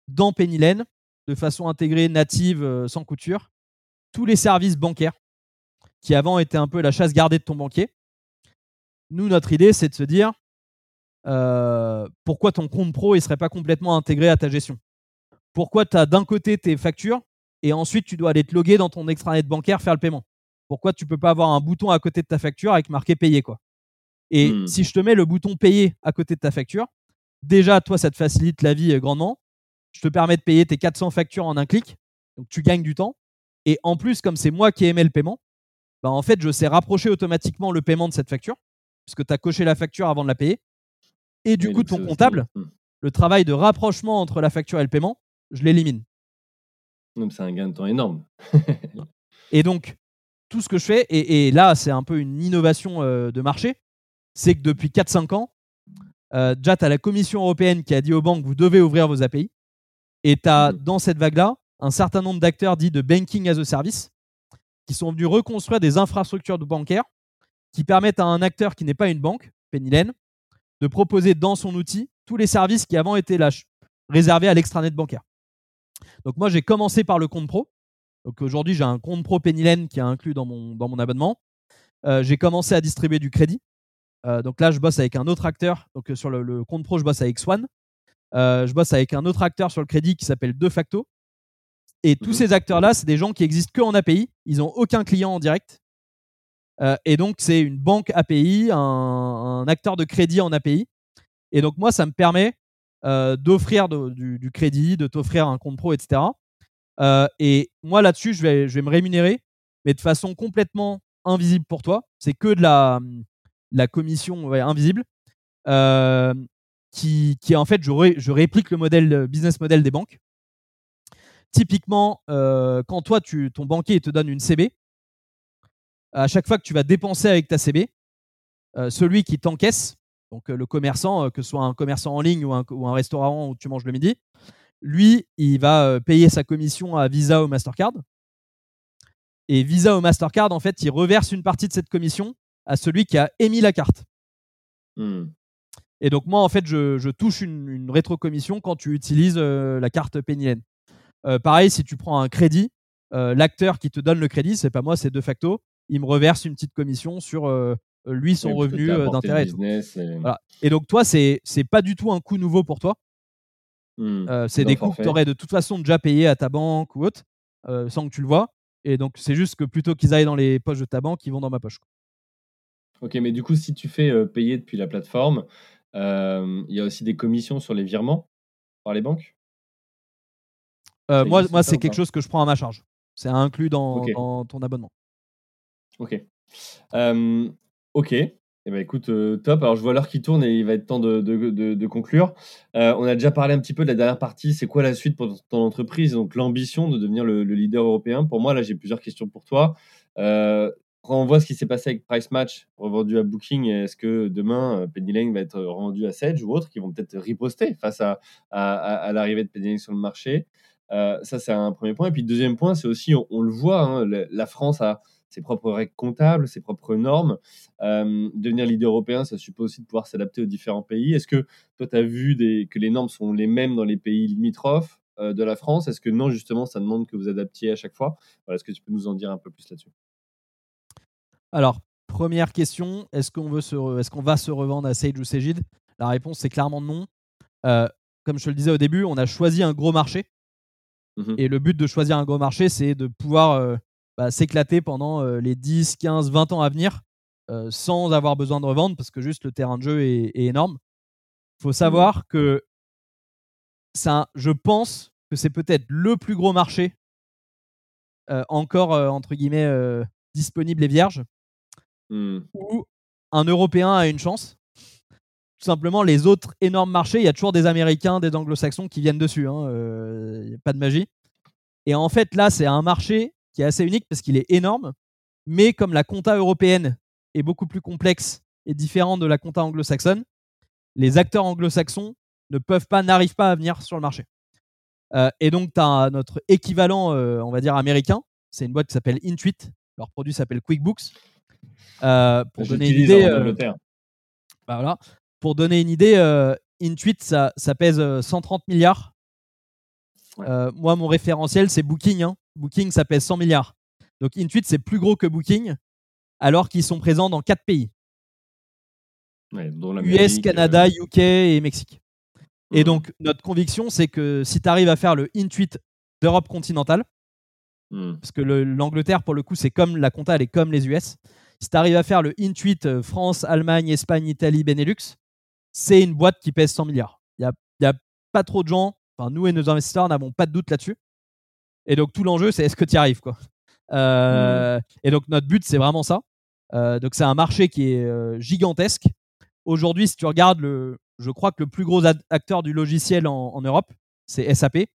dans Pennylen, de façon intégrée, native, sans couture, tous les services bancaires qui avant étaient un peu la chasse gardée de ton banquier. Nous, notre idée, c'est de se dire pourquoi ton compte pro ne serait pas complètement intégré à ta gestion? Pourquoi tu as d'un côté tes factures et ensuite tu dois aller te loguer dans ton extranet bancaire faire le paiement Pourquoi tu peux pas avoir un bouton à côté de ta facture avec marqué payer quoi Et Hmm. si je te mets le bouton payer à côté de ta facture, déjà toi ça te facilite la vie euh, grandement. Je te permets de payer tes 400 factures en un clic, donc tu gagnes du temps. Et en plus, comme c'est moi qui aimais le paiement, bah en fait, je sais rapprocher automatiquement le paiement de cette facture, puisque tu as coché la facture avant de la payer. Et du coup, ton comptable, hmm. le travail de rapprochement entre la facture et le paiement, je l'élimine. C'est un gain de temps énorme. Et donc, tout ce que je fais, et, et là, c'est un peu une innovation euh, de marché, c'est que depuis 4-5 ans, euh, déjà, tu as la Commission européenne qui a dit aux banques, vous devez ouvrir vos API. Et tu as, Mhm. dans cette vague-là, un certain nombre d'acteurs dits de banking as a service qui sont venus reconstruire des infrastructures de bancaires qui permettent à un acteur qui n'est pas une banque, Pennylen, de proposer dans son outil tous les services qui avant étaient là, réservés à l'extranet bancaire. Donc moi, j'ai commencé par le compte pro. Donc aujourd'hui, j'ai un compte pro Pennylen qui est inclus dans mon, dans mon abonnement. Euh, j'ai commencé à distribuer du crédit. Euh, donc là, je bosse avec un autre acteur. Donc euh, sur le, le compte pro, je bosse avec Swan. Euh, je bosse avec un autre acteur sur le crédit qui s'appelle De facto. Et tous Mhm. ces acteurs-là, c'est des gens qui existent que en API. Ils n'ont aucun client en direct. Et donc, c'est une banque API, un, un acteur de crédit en API. Et donc, moi, ça me permet euh, d'offrir du, crédit, de t'offrir un compte pro, etc. Euh, et moi, là-dessus, je vais, me rémunérer, mais de façon complètement invisible pour toi. C'est que de la, commission invisible. euh, qui, qui en fait, je, ré- je réplique le modèle, le business model des banques. Typiquement, quand toi, ton banquier te donne une CB, à chaque fois que tu vas dépenser avec ta CB, celui qui t'encaisse, donc euh, le commerçant, euh, que ce soit un commerçant en ligne ou un, ou un restaurant où tu manges le midi, lui, il va euh, payer sa commission à Visa ou Mastercard. Et Visa ou Mastercard, en fait, il reverse une partie de cette commission à celui qui a émis la carte. Hmm. Et donc, moi, en fait, je, je touche une, une rétrocommission quand tu utilises euh, la carte. Euh, pareil, si tu prends un crédit, euh, l'acteur qui te donne le crédit, c'est pas moi, c'est de facto. Il me reverse une petite commission sur lui, son Oui, revenu euh, d'intérêt. et et- Voilà. Et donc, toi, c'est c'est pas du tout un coût nouveau pour toi. Hmm. Euh, c'est des coûts que tu aurais de toute façon déjà payés à ta banque ou autre, euh, sans que tu le vois. Et donc, c'est juste que plutôt qu'ils aillent dans les poches de ta banque, ils vont dans ma poche. Ok, mais du coup, si tu fais euh, payer depuis la plateforme, il y a aussi des commissions sur les virements par les banques? Moi, moi c'est quelque chose que je prends à ma charge. C'est inclus dans, dans ton abonnement. Ok. Ok. Eh ben, écoute, euh, top. Alors, je vois l'heure qui tourne et il va être temps de, de, conclure. Euh, on a déjà parlé un petit peu de la dernière partie. C'est quoi la suite pour ton entreprise? Donc, l'ambition de devenir le, leader européen. Pour moi, là, j'ai plusieurs questions pour toi. Euh, quand on voit ce qui s'est passé avec Price Match, revendu à Booking, est-ce que demain, Penny Lane va être revendu à Sedge ou autre qui vont peut-être riposter face à, à, à, l'arrivée de Penny Lane sur le marché? Ça, c'est un premier point. Et puis, deuxième point, c'est aussi, on, le voit, hein, la France a ses propres règles comptables, ses propres normes. Euh, devenir leader européen, ça suppose aussi de pouvoir s'adapter aux différents pays. Est-ce que toi, tu as vu des, que les normes sont les mêmes dans les pays limitrophes euh, de la France? Est-ce que non, justement, ça demande que vous adaptiez à chaque fois? Voilà, Est-ce que tu peux nous en dire un peu plus là-dessus? Alors, première question, est-ce qu'on veut se est-ce qu'on va se revendre à Sage ou Cégide La réponse, c'est clairement non. Euh, comme je te le disais au début, on a choisi un gros marché. Mmh Et le but de choisir un gros marché, c'est de pouvoir bah, s'éclater pendant les 10, 15, 20 ans à venir sans avoir besoin de revendre parce que juste le terrain de jeu est, énorme. Il faut mmh savoir que ça, je pense que c'est peut-être le plus gros marché encore entre guillemets disponible et vierge mmh. où un Européen a une chance. Tout simplement, les autres énormes marchés, il y a toujours des Américains, des Anglo-Saxons qui viennent dessus. Hein, il n'y a pas de magie. Et en fait, là, c'est un marché qui est assez unique parce qu'il est énorme, mais comme la compta européenne est beaucoup plus complexe et différente de la compta anglo-saxonne, les acteurs anglo-saxons ne peuvent pas, n'arrivent pas à venir sur le marché. Euh, et donc, tu as notre équivalent, euh, on va dire, américain. C'est une boîte qui s'appelle Intuit. Leur produit s'appelle QuickBooks. Euh, pour donner une idée. Bah voilà. Pour donner une idée, Intuit, ça, ça, pèse 130 milliards. Moi, mon référentiel, c'est Booking. Hein. Booking, ça pèse 100 milliards. Donc Intuit, c'est plus gros que Booking, alors qu'ils sont présents dans quatre pays. US, Canada, UK et Mexique. Et mmh. donc, notre conviction, c'est que si tu arrives à faire le Intuit d'Europe continentale, mmh. parce que l'Angleterre, pour le coup, c'est comme la compta, elle est comme les US. Si tu arrives à faire le Intuit euh, France, Allemagne, Espagne, Italie, Benelux, c'est une boîte qui pèse 100 milliards. Il n'y a, y a, pas trop de gens, enfin, nous et nos investisseurs n'avons pas de doute là-dessus. Et donc, tout l'enjeu, c'est est-ce que tu y arrives, quoi? Euh, et donc, notre but, c'est vraiment ça. Euh, donc, c'est un marché qui est euh, gigantesque. Aujourd'hui, si tu regardes le, je crois que le plus gros acteur du logiciel en, Europe, c'est SAP.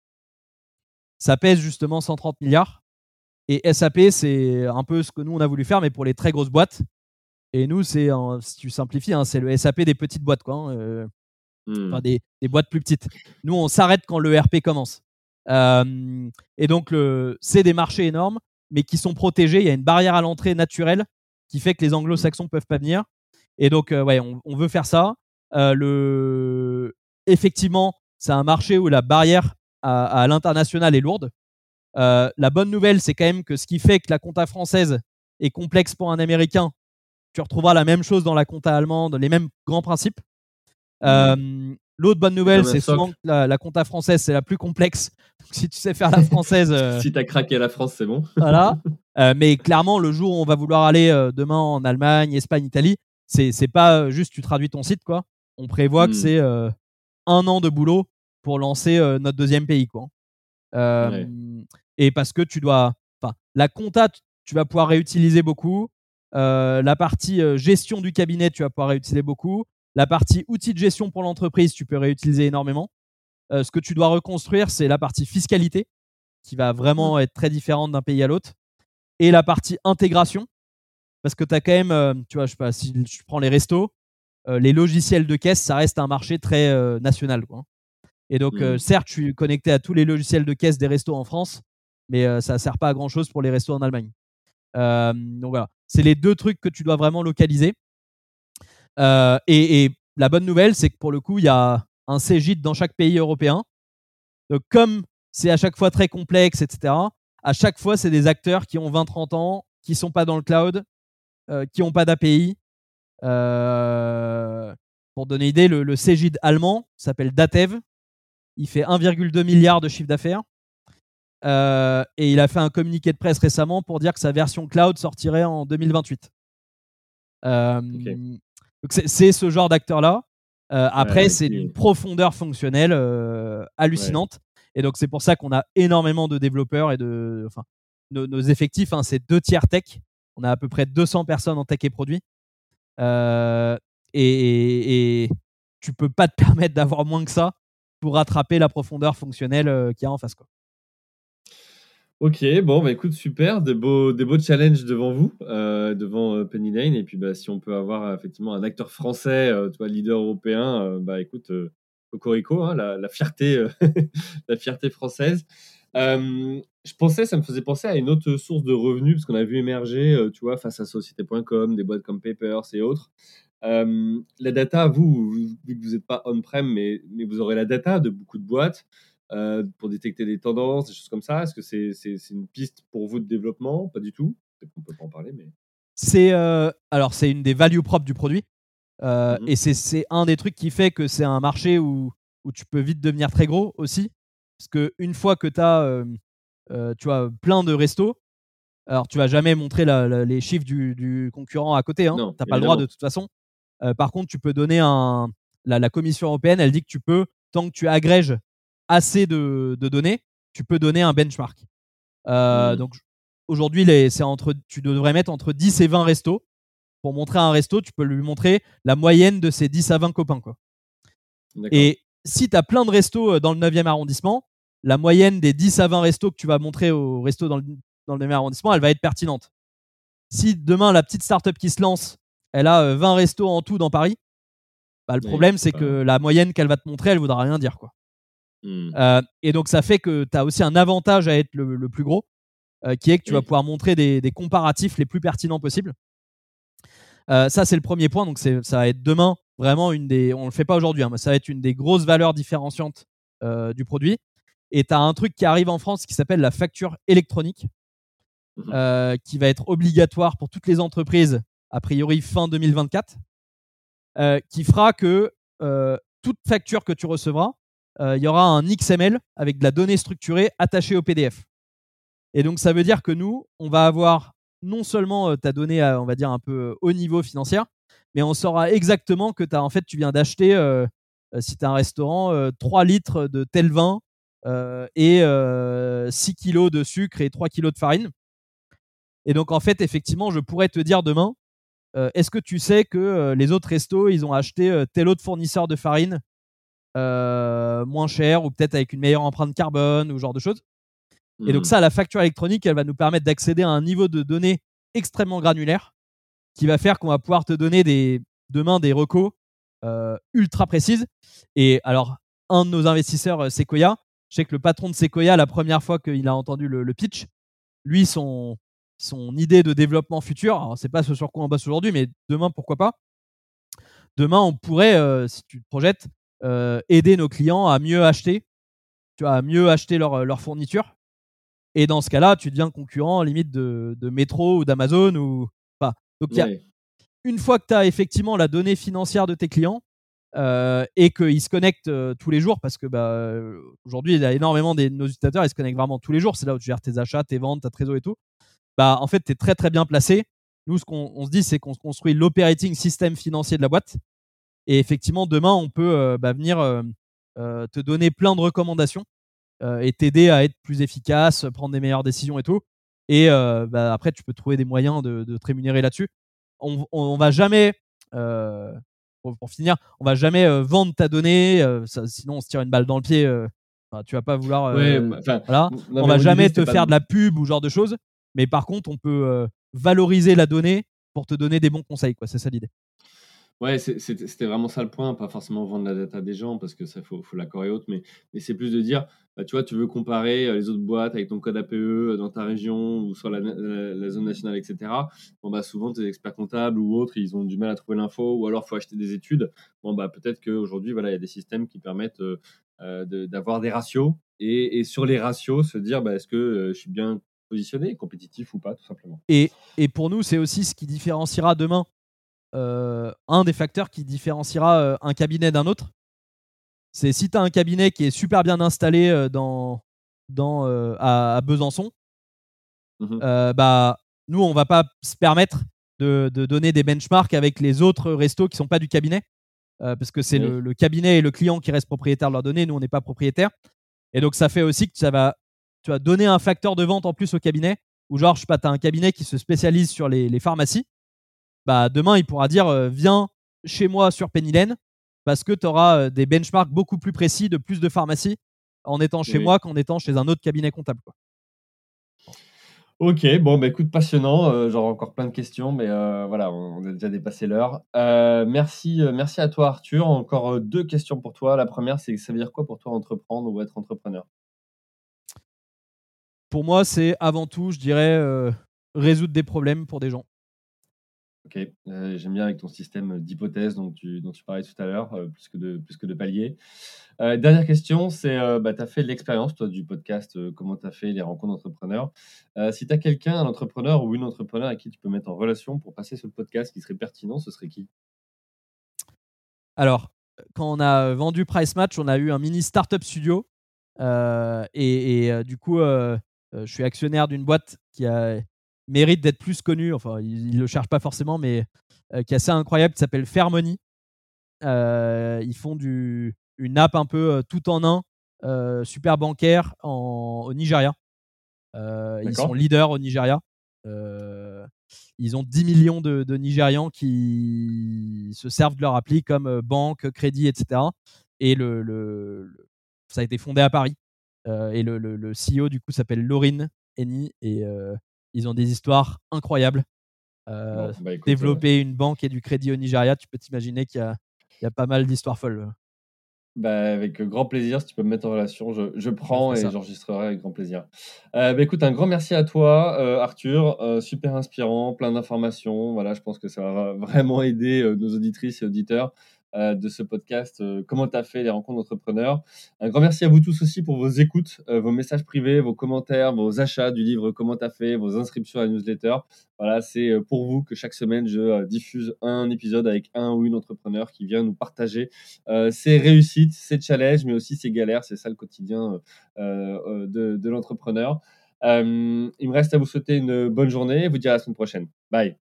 Ça pèse justement 130 milliards. Et SAP, c'est un peu ce que nous, on a voulu faire, mais pour les très grosses boîtes. Et nous, c'est, si tu simplifies, hein, c'est le SAP des petites boîtes, quoi. Hein, Enfin, des, des, boîtes plus petites. Nous, on s'arrête quand le RP commence. Euh, et donc, c'est des marchés énormes, mais qui sont protégés. Il y a une barrière à l'entrée naturelle qui fait que les anglo-saxons ne peuvent pas venir. Et donc, euh, ouais, on, veut faire ça. Euh, le... Effectivement, c'est un marché où la barrière à, l'international est lourde. la bonne nouvelle, c'est quand même que ce qui fait que la compta française est complexe pour un Américain, tu retrouveras la même chose dans la compta allemande, les mêmes grands principes. Mmh. L'autre bonne nouvelle, c'est souvent que la, compta française, c'est la plus complexe. si tu sais faire la française. Euh, si tu as craqué la France, c'est bon. voilà. Euh, mais clairement, le jour où on va vouloir aller euh, demain en Allemagne, Espagne, Italie, c'est, pas juste tu traduis ton site, quoi. On prévoit que hmm. c'est un an de boulot pour lancer notre deuxième pays, quoi. Et parce que tu dois. Enfin, la compta, tu vas pouvoir réutiliser beaucoup. la partie gestion du cabinet, tu vas pouvoir réutiliser beaucoup. La partie outils de gestion pour l'entreprise, tu peux réutiliser énormément. Euh, ce que tu dois reconstruire, c'est la partie fiscalité, qui va vraiment mmh. être très différente d'un pays à l'autre. Et la partie intégration, parce que tu as quand même, euh, tu vois, je sais pas, si je prends les restos, euh, les logiciels de caisse, ça reste un marché très national. Quoi. Et donc, mmh. certes, je suis connecté à tous les logiciels de caisse des restos en France, mais ça ne sert pas à grand chose pour les restos en Allemagne. donc voilà, c'est les deux trucs que tu dois vraiment localiser. Euh, et, la bonne nouvelle, c'est que pour le coup, il y a un CGIT dans chaque pays européen. Comme c'est à chaque fois très complexe, etc., à chaque fois, c'est des acteurs qui ont 20-30 ans, qui sont pas dans le cloud, euh, qui n'ont pas d'API. Euh, pour donner une idée, le, le CGID allemand s'appelle Datev. Il fait 1,2 milliard de chiffre d'affaires. et il a fait un communiqué de presse récemment pour dire que sa version cloud sortirait en 2028. C'est ce genre d'acteur-là. après, c'est d'une profondeur fonctionnelle hallucinante. Et donc, c'est pour ça qu'on a énormément de développeurs et de. Enfin, nos, effectifs, hein, c'est deux tiers tech. On a à peu près 200 personnes en tech et produits. et, et, tu peux pas te permettre d'avoir moins que ça pour rattraper la profondeur fonctionnelle qu'il y a en face. Quoi. Ok, bon, bah écoute, super, des beaux, des beaux challenges devant vous, euh, devant euh, Penny Lane. Et puis, bah, si on peut avoir euh, effectivement un acteur français, toi, leader européen, bah écoute, Cocorico, hein, la, fierté, la fierté française. je pensais, ça me faisait penser à une autre source de revenus, parce qu'on a vu émerger, tu vois, face à Société.com, des boîtes comme Papers et autres. la data, vous, vu que vous n'êtes pas on-prem, mais, mais vous aurez la data de beaucoup de boîtes. Euh, pour détecter des tendances, des choses comme ça Est-ce que c'est une piste pour vous de développement? Pas du tout. Qu'on peut pas en parler, mais. C'est euh, alors c'est une des values propres du produit. Euh, mmh et c'est un des trucs qui fait que c'est un marché où, où tu peux vite devenir très gros aussi. Parce qu'une fois que tu as tu vois, plein de restos, alors tu vas jamais montrer la, les chiffres du, du, concurrent à côté. Hein. Tu n'as pas le droit de toute façon. par contre, tu peux donner un. La, la, Commission européenne, elle dit que tu peux, tant que tu agrèges assez de, données, tu peux donner un benchmark. Euh, mmh. Donc aujourd'hui, entre, tu devrais mettre entre 10 et 20 restos. Pour montrer un resto, tu peux lui montrer la moyenne de ses 10 à 20 copains. Quoi. Et si tu as plein de restos euh, dans le 9e arrondissement, la moyenne des 10 à 20 restos que tu vas montrer au resto dans le, dans le 9e arrondissement, elle va être pertinente. Si demain, la petite startup qui se lance, elle a 20 euh, restos en tout dans Paris, bah, le problème, c'est que la moyenne qu'elle va te montrer, elle voudra rien dire. Quoi. Mmh. Euh, et donc, ça fait que tu as aussi un avantage à être le, plus gros, euh, qui est que tu vas pouvoir montrer des, comparatifs les plus pertinents possibles. Euh, ça, c'est le premier point. Donc, ça va être demain vraiment une des. On le fait pas aujourd'hui, hein, mais ça va être une des grosses valeurs différenciantes du produit. Et tu as un truc qui arrive en France qui s'appelle la facture électronique, mmh qui va être obligatoire pour toutes les entreprises, a priori fin 2024, qui fera que toute facture que tu recevras, il y aura un XML avec de la donnée structurée attachée au PDF. Et donc, ça veut dire que nous, on va avoir non seulement euh, ta donnée, on va dire, un peu euh, haut niveau financier, mais on saura exactement que as, en fait, tu viens d'acheter, si tu as un restaurant, 3 litres de tel vin et 6 kilos de sucre et 3 kilos de farine. Et donc, en fait, effectivement, je pourrais te dire demain, est-ce que tu sais que les autres restos, ils ont acheté tel autre fournisseur de farine euh, moins cher ou peut-être avec une meilleure empreinte carbone ou ce genre de choses. Et donc hmm. ça, la facture électronique, elle va nous permettre d'accéder à un niveau de données extrêmement granulaire qui va faire qu'on va pouvoir te donner des, demain des recos euh, ultra précises. Et alors, un de nos investisseurs, euh, Sequoia, je sais que le patron de Sequoia, la première fois qu'il a entendu le, pitch, lui, son, son idée de développement futur, alors c'est pas ce sur quoi on bosse aujourd'hui, mais demain, pourquoi pas Demain, on pourrait, si tu te projettes, aider nos clients à mieux acheter, tu vois, à mieux acheter leur, leur fourniture. Et dans ce cas-là, tu deviens concurrent limite de, de Metro ou d'Amazon ou pas. Donc, une fois que tu as effectivement la donnée financière de tes clients euh, et qu'ils se connectent euh, tous les jours, parce que bah, aujourd'hui, il y a énormément de nos utilisateurs, ils se connectent vraiment tous les jours. C'est là où tu gères tes achats, tes ventes, ta trésor et tout. Bah, en fait, tu es très très bien placé. Nous, ce qu'on se dit, c'est qu'on construit l'operating system financier de la boîte. Et effectivement, demain, on peut euh, bah, venir euh, euh, te donner plein de recommandations et t'aider à être plus efficace, prendre des meilleures décisions et tout. Et bah, après, tu peux trouver des moyens de, te rémunérer là-dessus. On, on, va jamais, pour, finir, on va jamais vendre ta donnée, sinon on se tire une balle dans le pied. tu vas pas vouloir. Bah, voilà. on va jamais te faire de la pub ou genre de choses. Mais par contre, on peut valoriser la donnée pour te donner des bons conseils. C'est ça l'idée. Ouais, c'était vraiment ça le point, pas forcément vendre la data des gens, parce que ça, faut, faut l'accord et autres, mais, c'est plus de dire, bah, tu vois, tu veux comparer euh, les autres boîtes avec ton code APE euh, dans ta région ou sur la, zone nationale, etc. Bon, bah, souvent, tes experts comptables ou autres, ils ont du mal à trouver l'info, ou alors faut acheter des études. Bon, bah, peut-être qu'aujourd'hui, voilà, il y a des systèmes qui permettent euh, d'avoir des ratios, et, sur les ratios, se dire, bah, est-ce que je suis bien positionné, compétitif ou pas, tout simplement. Et, pour nous, c'est aussi ce qui différenciera demain un des facteurs qui différenciera euh, un cabinet d'un autre. C'est si tu as un cabinet qui est super bien installé euh, dans, dans, à, Besançon, mmh bah, nous, on va pas se permettre de, de, donner des benchmarks avec les autres restos qui sont pas du cabinet. parce que c'est Oui. le, le cabinet et le client qui restent propriétaires de leurs données. Nous, on n'est pas propriétaire. Et donc, ça fait aussi que ça va tu vas donner un facteur de vente en plus au cabinet. Ou genre, je sais pas, tu as un cabinet qui se spécialise sur les, les pharmacies. Bah, demain, il pourra dire euh, Viens chez moi sur Pennylen parce que tu auras euh, des benchmarks beaucoup plus précis de plus de pharmacies en étant chez Oui. moi qu'en étant chez un autre cabinet comptable. quoi. Ok, bon, bah écoute, passionnant. euh, J'aurais encore plein de questions, mais euh, voilà, on a déjà dépassé l'heure. Euh, merci, euh, merci à toi, Arthur. Encore euh, deux questions pour toi. La première, c'est ça veut dire quoi pour toi entreprendre ou être entrepreneur? Pour moi, c'est avant tout, je dirais, euh, résoudre des problèmes pour des gens. Ok, euh, j'aime bien avec ton système d'hypothèses dont tu, dont parlais tout à l'heure, euh, plus, que de, plus paliers. Euh, dernière question, c'est, bah, tu as fait l'expérience, toi, du podcast, comment tu as fait les rencontres d'entrepreneurs? Si tu as quelqu'un, un entrepreneur ou une entrepreneur à qui tu peux mettre en relation pour passer sur le podcast qui serait pertinent, ce serait qui? Alors, quand on a vendu Price Match, on a eu un mini startup studio. et du coup, je suis actionnaire d'une boîte qui a, mérite d'être plus connue. Enfin, ils ne le cherchent pas forcément, mais euh, qui est assez incroyable, qui s'appelle Fairmoney. Euh, ils font du, une app un peu euh, tout en un, super bancaire en, au Nigeria. Ils sont leaders au Nigeria. Ils ont 10 millions de, de Nigérians qui se servent de leur appli comme banque, crédit, etc. Et le, le- le- ça a été fondé à Paris. Et le, CEO, du coup, s'appelle Laurine Eni. Et ils ont des histoires incroyables. Euh, Bon, bah, écoute, euh, développer une banque et du crédit au Nigeria, tu peux t'imaginer qu'il y a, il y a pas mal d'histoires folles. Bah, avec grand plaisir, si tu peux me mettre en relation, je, je prends et j'enregistrerai avec grand plaisir. Euh, bah, écoute, un grand merci à toi, euh, Arthur. Euh, super inspirant, plein d'informations. Voilà, je pense que ça va vraiment aider nos auditrices et auditeurs de ce podcast. euh, comment tu as fait les rencontres d'entrepreneurs Un grand merci à vous tous aussi pour vos écoutes, euh, vos messages privés, vos commentaires, vos achats du livre Comment tu as fait, vos inscriptions à la newsletter. Voilà, c'est euh, pour vous que chaque semaine, je euh, diffuse un épisode avec un ou une entrepreneur qui vient nous partager euh, ses réussites, ses challenges, mais aussi ses galères. C'est ça le quotidien euh, euh, de, de l'entrepreneur. Euh, il me reste à vous souhaiter une bonne journée et vous dire à la semaine prochaine. Bye.